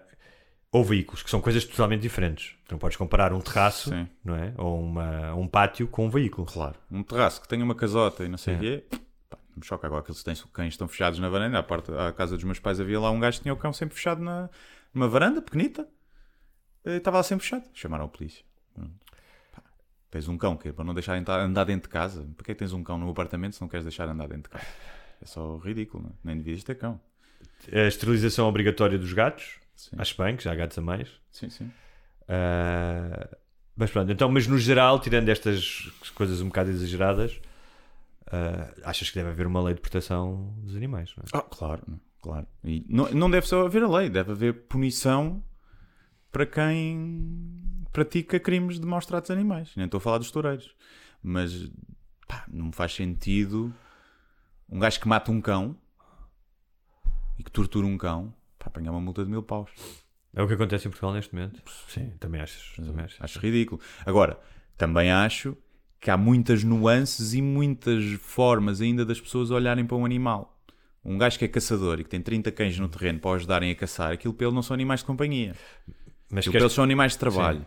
ou veículos, que são coisas totalmente diferentes. Tu não podes comparar um terraço Sim. não é? ou uma, um pátio com um veículo. Claro. Um terraço que tenha uma casota e não sei o É. quê. Pá, me choca agora que eles têm cães estão fechados na varanda. À, parte, à casa dos meus pais havia lá um gajo que tinha o cão sempre fechado na, numa varanda pequenita. E estava lá sempre fechado. Chamaram a polícia. Pronto. Pá, Tens um cão que é para não deixar entrar- andar dentro de casa. Para que tens um cão no apartamento se não queres deixar andar dentro de casa? É só ridículo, não é? Nem devias ter cão. A esterilização obrigatória dos gatos. Sim, Acho bem, que já há gatos a mais. sim. sim. Uh, mas pronto, então, mas no geral, tirando estas coisas um bocado exageradas, uh, achas que deve haver uma lei de proteção dos animais, não é? Ah, claro, claro. E não, não deve só haver a lei, deve haver punição para quem pratica crimes de maus tratos animais. Nem estou a falar dos toureiros. Mas pá, não faz sentido um gajo que mata um cão e que tortura um cão apanhar uma multa de mil paus. É o que acontece em Portugal neste momento? Sim, também achas. Também achas. Acho ridículo. Agora, também acho que há muitas nuances e muitas formas ainda das pessoas olharem para um animal. Um gajo que é caçador e que tem 30 cães no terreno para ajudarem a caçar, aquilo ele não são animais de companhia. Mas Aquilo eles são animais de trabalho.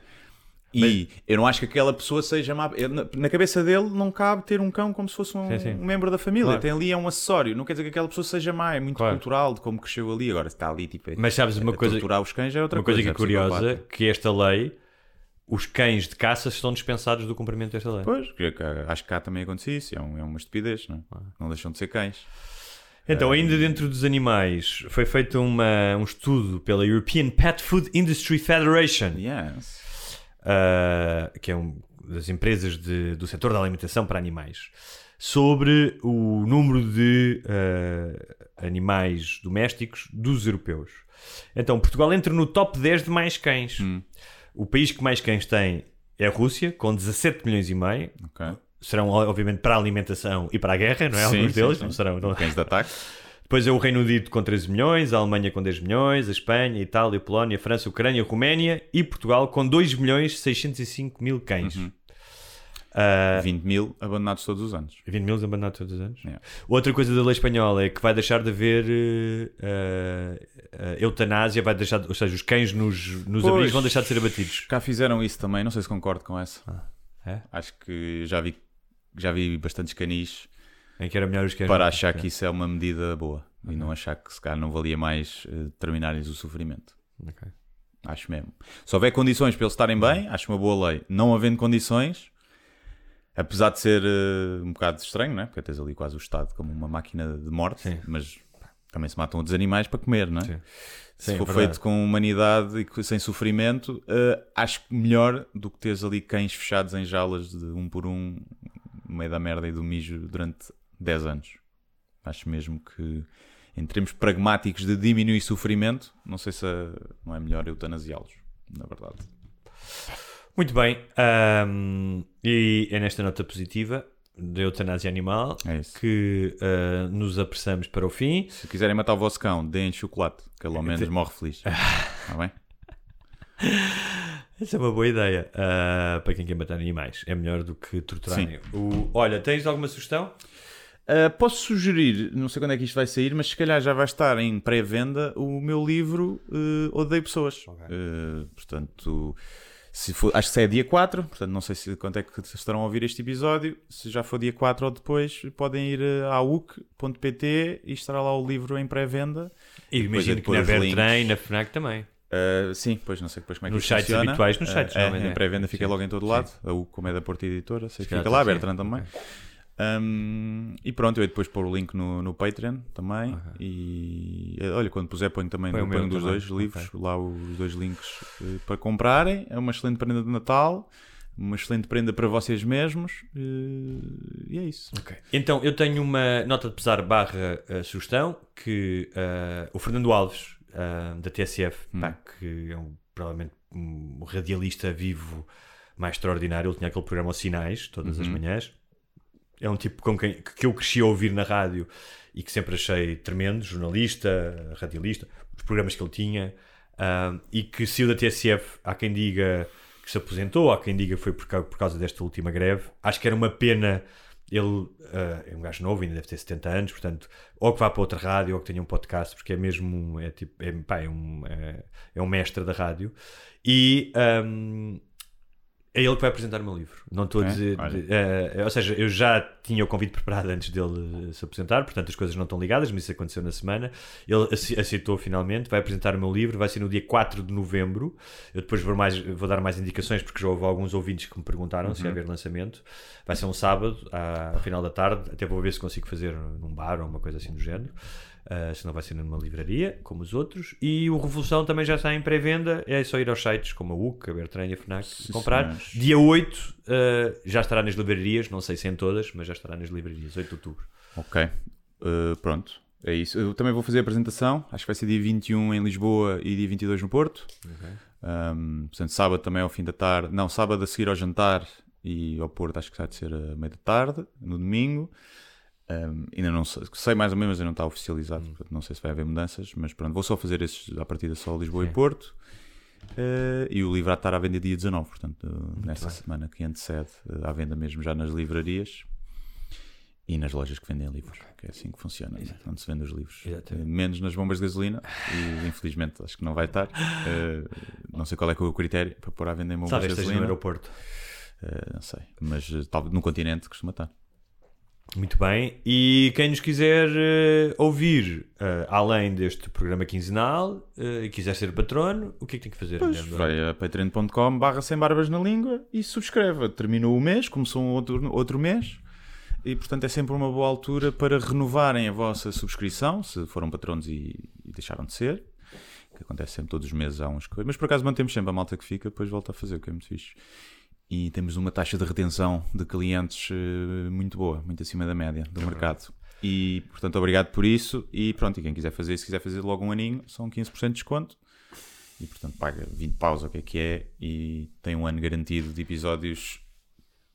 E eu não acho que aquela pessoa seja má. na- cabeça dele não cabe ter um cão como se fosse um, Sim, sim. um membro da família. Claro. Tem ali é um acessório. Não quer dizer que aquela pessoa seja má. É muito Claro. cultural de como cresceu ali. Agora, está ali tipo, Mas sabes uma a coisa- torturar os cães é outra uma coisa que é psicopata. curiosa, que esta lei, os cães de caça estão dispensados do cumprimento desta lei. Pois, acho que cá também acontece isso. É, um- é uma estupidez, não é? Ah. Não deixam de ser cães. Então, ainda dentro dos animais, foi feito uma- um estudo pela European Pet Food Industry Federation, Yes. Uh, que é um das empresas de- do setor da alimentação para animais, sobre o número de uh, animais domésticos dos europeus. Então, Portugal entra no top 10 de mais cães. O país que mais cães tem é a Rússia, com 17 milhões e meio. Ok. Serão, obviamente, para a alimentação e para a guerra, não é? Sim, Alguns sim, deles sim. não serão. Não... Cães de ataque. Depois é o Reino Unido com 13 milhões, a Alemanha com 10 milhões, a Espanha, a Itália, a Polónia, a França, a Ucrânia, a Roménia e Portugal com 2 milhões 605 mil cães. Uhum. Ah, 20 mil abandonados todos os anos. 20 mil abandonados todos os anos. Yeah. Outra coisa da lei espanhola é que vai deixar de haver eh, eh, eutanásia, vai deixar, de- ou seja, os cães nos, nos Pois. abrigos vão deixar de ser abatidos. Cá fizeram isso também. Não sei se concordo com essa. é? Acho que já vi, já vi bastantes canis Em que era melhor os cães. para achar que isso é uma medida boa e não achar que se calhar não valia mais eh, terminar-lhes o sofrimento. Ok. Acho mesmo. Se houver condições para eles estarem bem, acho uma boa lei. Não havendo condições, apesar de ser eh, um bocado estranho, não é? Porque tens ali quase o Estado como uma máquina de morte, Sim. mas também se matam outros animais para comer, não é? Sim. Se Sim, for verdade. feito com humanidade e sem sofrimento, eh, acho que melhor do que teres ali cães fechados em jaulas de um por um, no meio da merda e do mijo durante 10 anos. Acho mesmo que, em termos pragmáticos de diminuir sofrimento, não sei se não é melhor eutanasiá-los, na verdade. Muito bem. ahm, e é nesta nota positiva da eutanásia animal É que ah, nos apressamos para o fim. Se quiserem matar o vosso cão, deem chocolate, que ele ao menos morre feliz. Está bem? Essa é uma boa ideia ah, para quem quer matar animais. É melhor do que torturarem. O, olha, tens alguma sugestão? Uh, posso sugerir, não sei quando é que isto vai sair, mas se calhar já vai estar em pré-venda o meu livro uh, Odeio Pessoas. Uh, portanto, se for, acho que se é dia 4, portanto não sei se quando é que estarão a ouvir este episódio. Se já for dia 4 ou depois, podem ir uh, à uc.pt e estará lá o livro em pré-venda. E depois é imagino de que na Vertrem e na FNAC também. Uh, sim, pois não sei depois como é que Nos isto sites funciona. habituais, nos Uh, sites, é, em é. pré-venda fica Sim. logo em todo Sim. lado. A UC, como é da Porta Editora, sei que fica lá, a. Bertrand também. Ok. Um, e pronto, eu hei depois pôr o link no, no Patreon também. E eh, olha, quando puser, ponho também Põe o ponho dos também, dois livros, lá os dois links eh, para comprarem. É uma excelente prenda de Natal, uma excelente prenda para vocês mesmos. eh, e é isso. Então, eu tenho uma nota de pesar barra eh, sugestão que o Fernando Alves, da TSF, Hum. pá, que é um, provavelmente um radialista vivo mais extraordinário, ele tinha aquele programa Os Sinais, todas Uhum. as manhãs. É um tipo com quem, que eu cresci a ouvir na rádio e que sempre achei tremendo, jornalista, radialista, os programas que ele tinha. Uh, e que saiu da TSF, há quem diga que se aposentou, há quem diga que foi por, por causa desta última greve. Acho que era uma pena. Ele uh, é um gajo novo, ainda deve ter 70 anos, portanto, ou que vá para outra rádio ou que tenha um podcast, porque é mesmo é tipo, é, pá, é um, é, é um mestre da rádio. E um, é ele que vai apresentar o meu livro. Não estou a É? dizer. Olha. eh, ou seja, eu já tinha o convite preparado antes dele se apresentar, portanto as coisas não estão ligadas, mas isso aconteceu na semana. Ele ace- aceitou finalmente, vai apresentar o meu livro, vai ser no dia 4 de novembro. Eu depois vou, mais, vou dar mais indicações, porque já houve alguns ouvintes que me perguntaram se ia haver lançamento. Vai ser um sábado, à- ao final da tarde, até vou ver se consigo fazer num bar ou uma coisa assim do género. Uh, senão vai ser numa livraria, como os outros. E o Revolução também já está em pré-venda. É só ir aos sites como a UC, a Bertrand e a FNAC e comprar. senhores. Dia 8 uh, já estará nas livrarias, não sei se em todas, mas já estará nas livrarias, 8 de outubro. Ok. Uh, pronto. É isso. Eu também vou fazer a apresentação. Acho que vai ser dia 21 em Lisboa e dia 22 no Porto. Um, portanto, sábado também ao fim da tarde. Não, sábado a seguir ao jantar e ao Porto acho que vai de ser a meio da tarde. No domingo. Um, ainda não sei, sei mais ou menos, mas ainda não está oficializado. Portanto, não sei se vai haver mudanças. Mas pronto, vou só fazer esses à partida só Lisboa e Porto. Uh, e o livro há de estar à venda dia 19, portanto, nessa semana que antecede, uh, à venda mesmo já nas livrarias e nas lojas que vendem livros, que é assim que funciona, né? onde se vende os livros. Exatamente. Menos nas bombas de gasolina, e infelizmente acho que não vai estar. Uh, não sei qual é é o critério para pôr à venda em bombas Talvez de esteja no gasolina. aeroporto. Uh, não sei, mas talvez no continente costuma estar. Muito bem. E quem nos quiser eh, ouvir, eh, além deste programa quinzenal, eh, e quiser ser patrono, o que é que tem que fazer? Pois, vai a patreon.com barra sem barbas na língua e subscreva. Terminou o mês, começou um outro, outro mês e portanto é sempre uma boa altura para renovarem a vossa subscrição, se foram patronos e, e deixaram de ser. Que acontece sempre todos os meses há uns coisas. Mas por acaso mantemos sempre a malta que fica, depois volta a fazer, o que é muito fixe. E temos uma taxa de retenção de clientes eh, muito boa, muito acima da média do mercado. E portanto, obrigado por isso. E pronto, e quem quiser fazer, se quiser fazer logo um aninho, são 15% de desconto e portanto paga 20 paus, o que é que é, e tem um ano garantido de episódios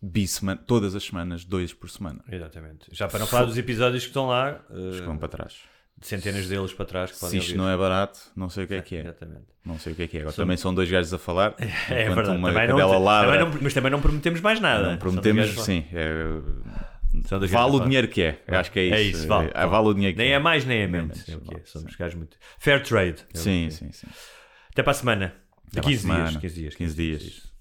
bisseman- todas as semanas, dois por semana. Exatamente. Já para não falar dos episódios que estão lá, eh, Os que vão para trás. Centenas deles para trás que Se isto ouvir. não é barato, não sei o que é que é. Exatamente. Não sei o que é que é. Agora também são dois gajos a falar, É verdade. uma Também não, ladra. também não- mas também não prometemos mais nada. Não prometemos, sim. é- vale o dinheiro que é. Eu acho que é isso. É isso, vale. É, vale o dinheiro que Nem é. é mais, nem é Nem é menos. menos, É o que é. vale, Somos gajos muito. Fair trade. É Sim, é. sim, sim. Até para a semana. Até para a 15 dias. semana. 15 dias. 15 dias.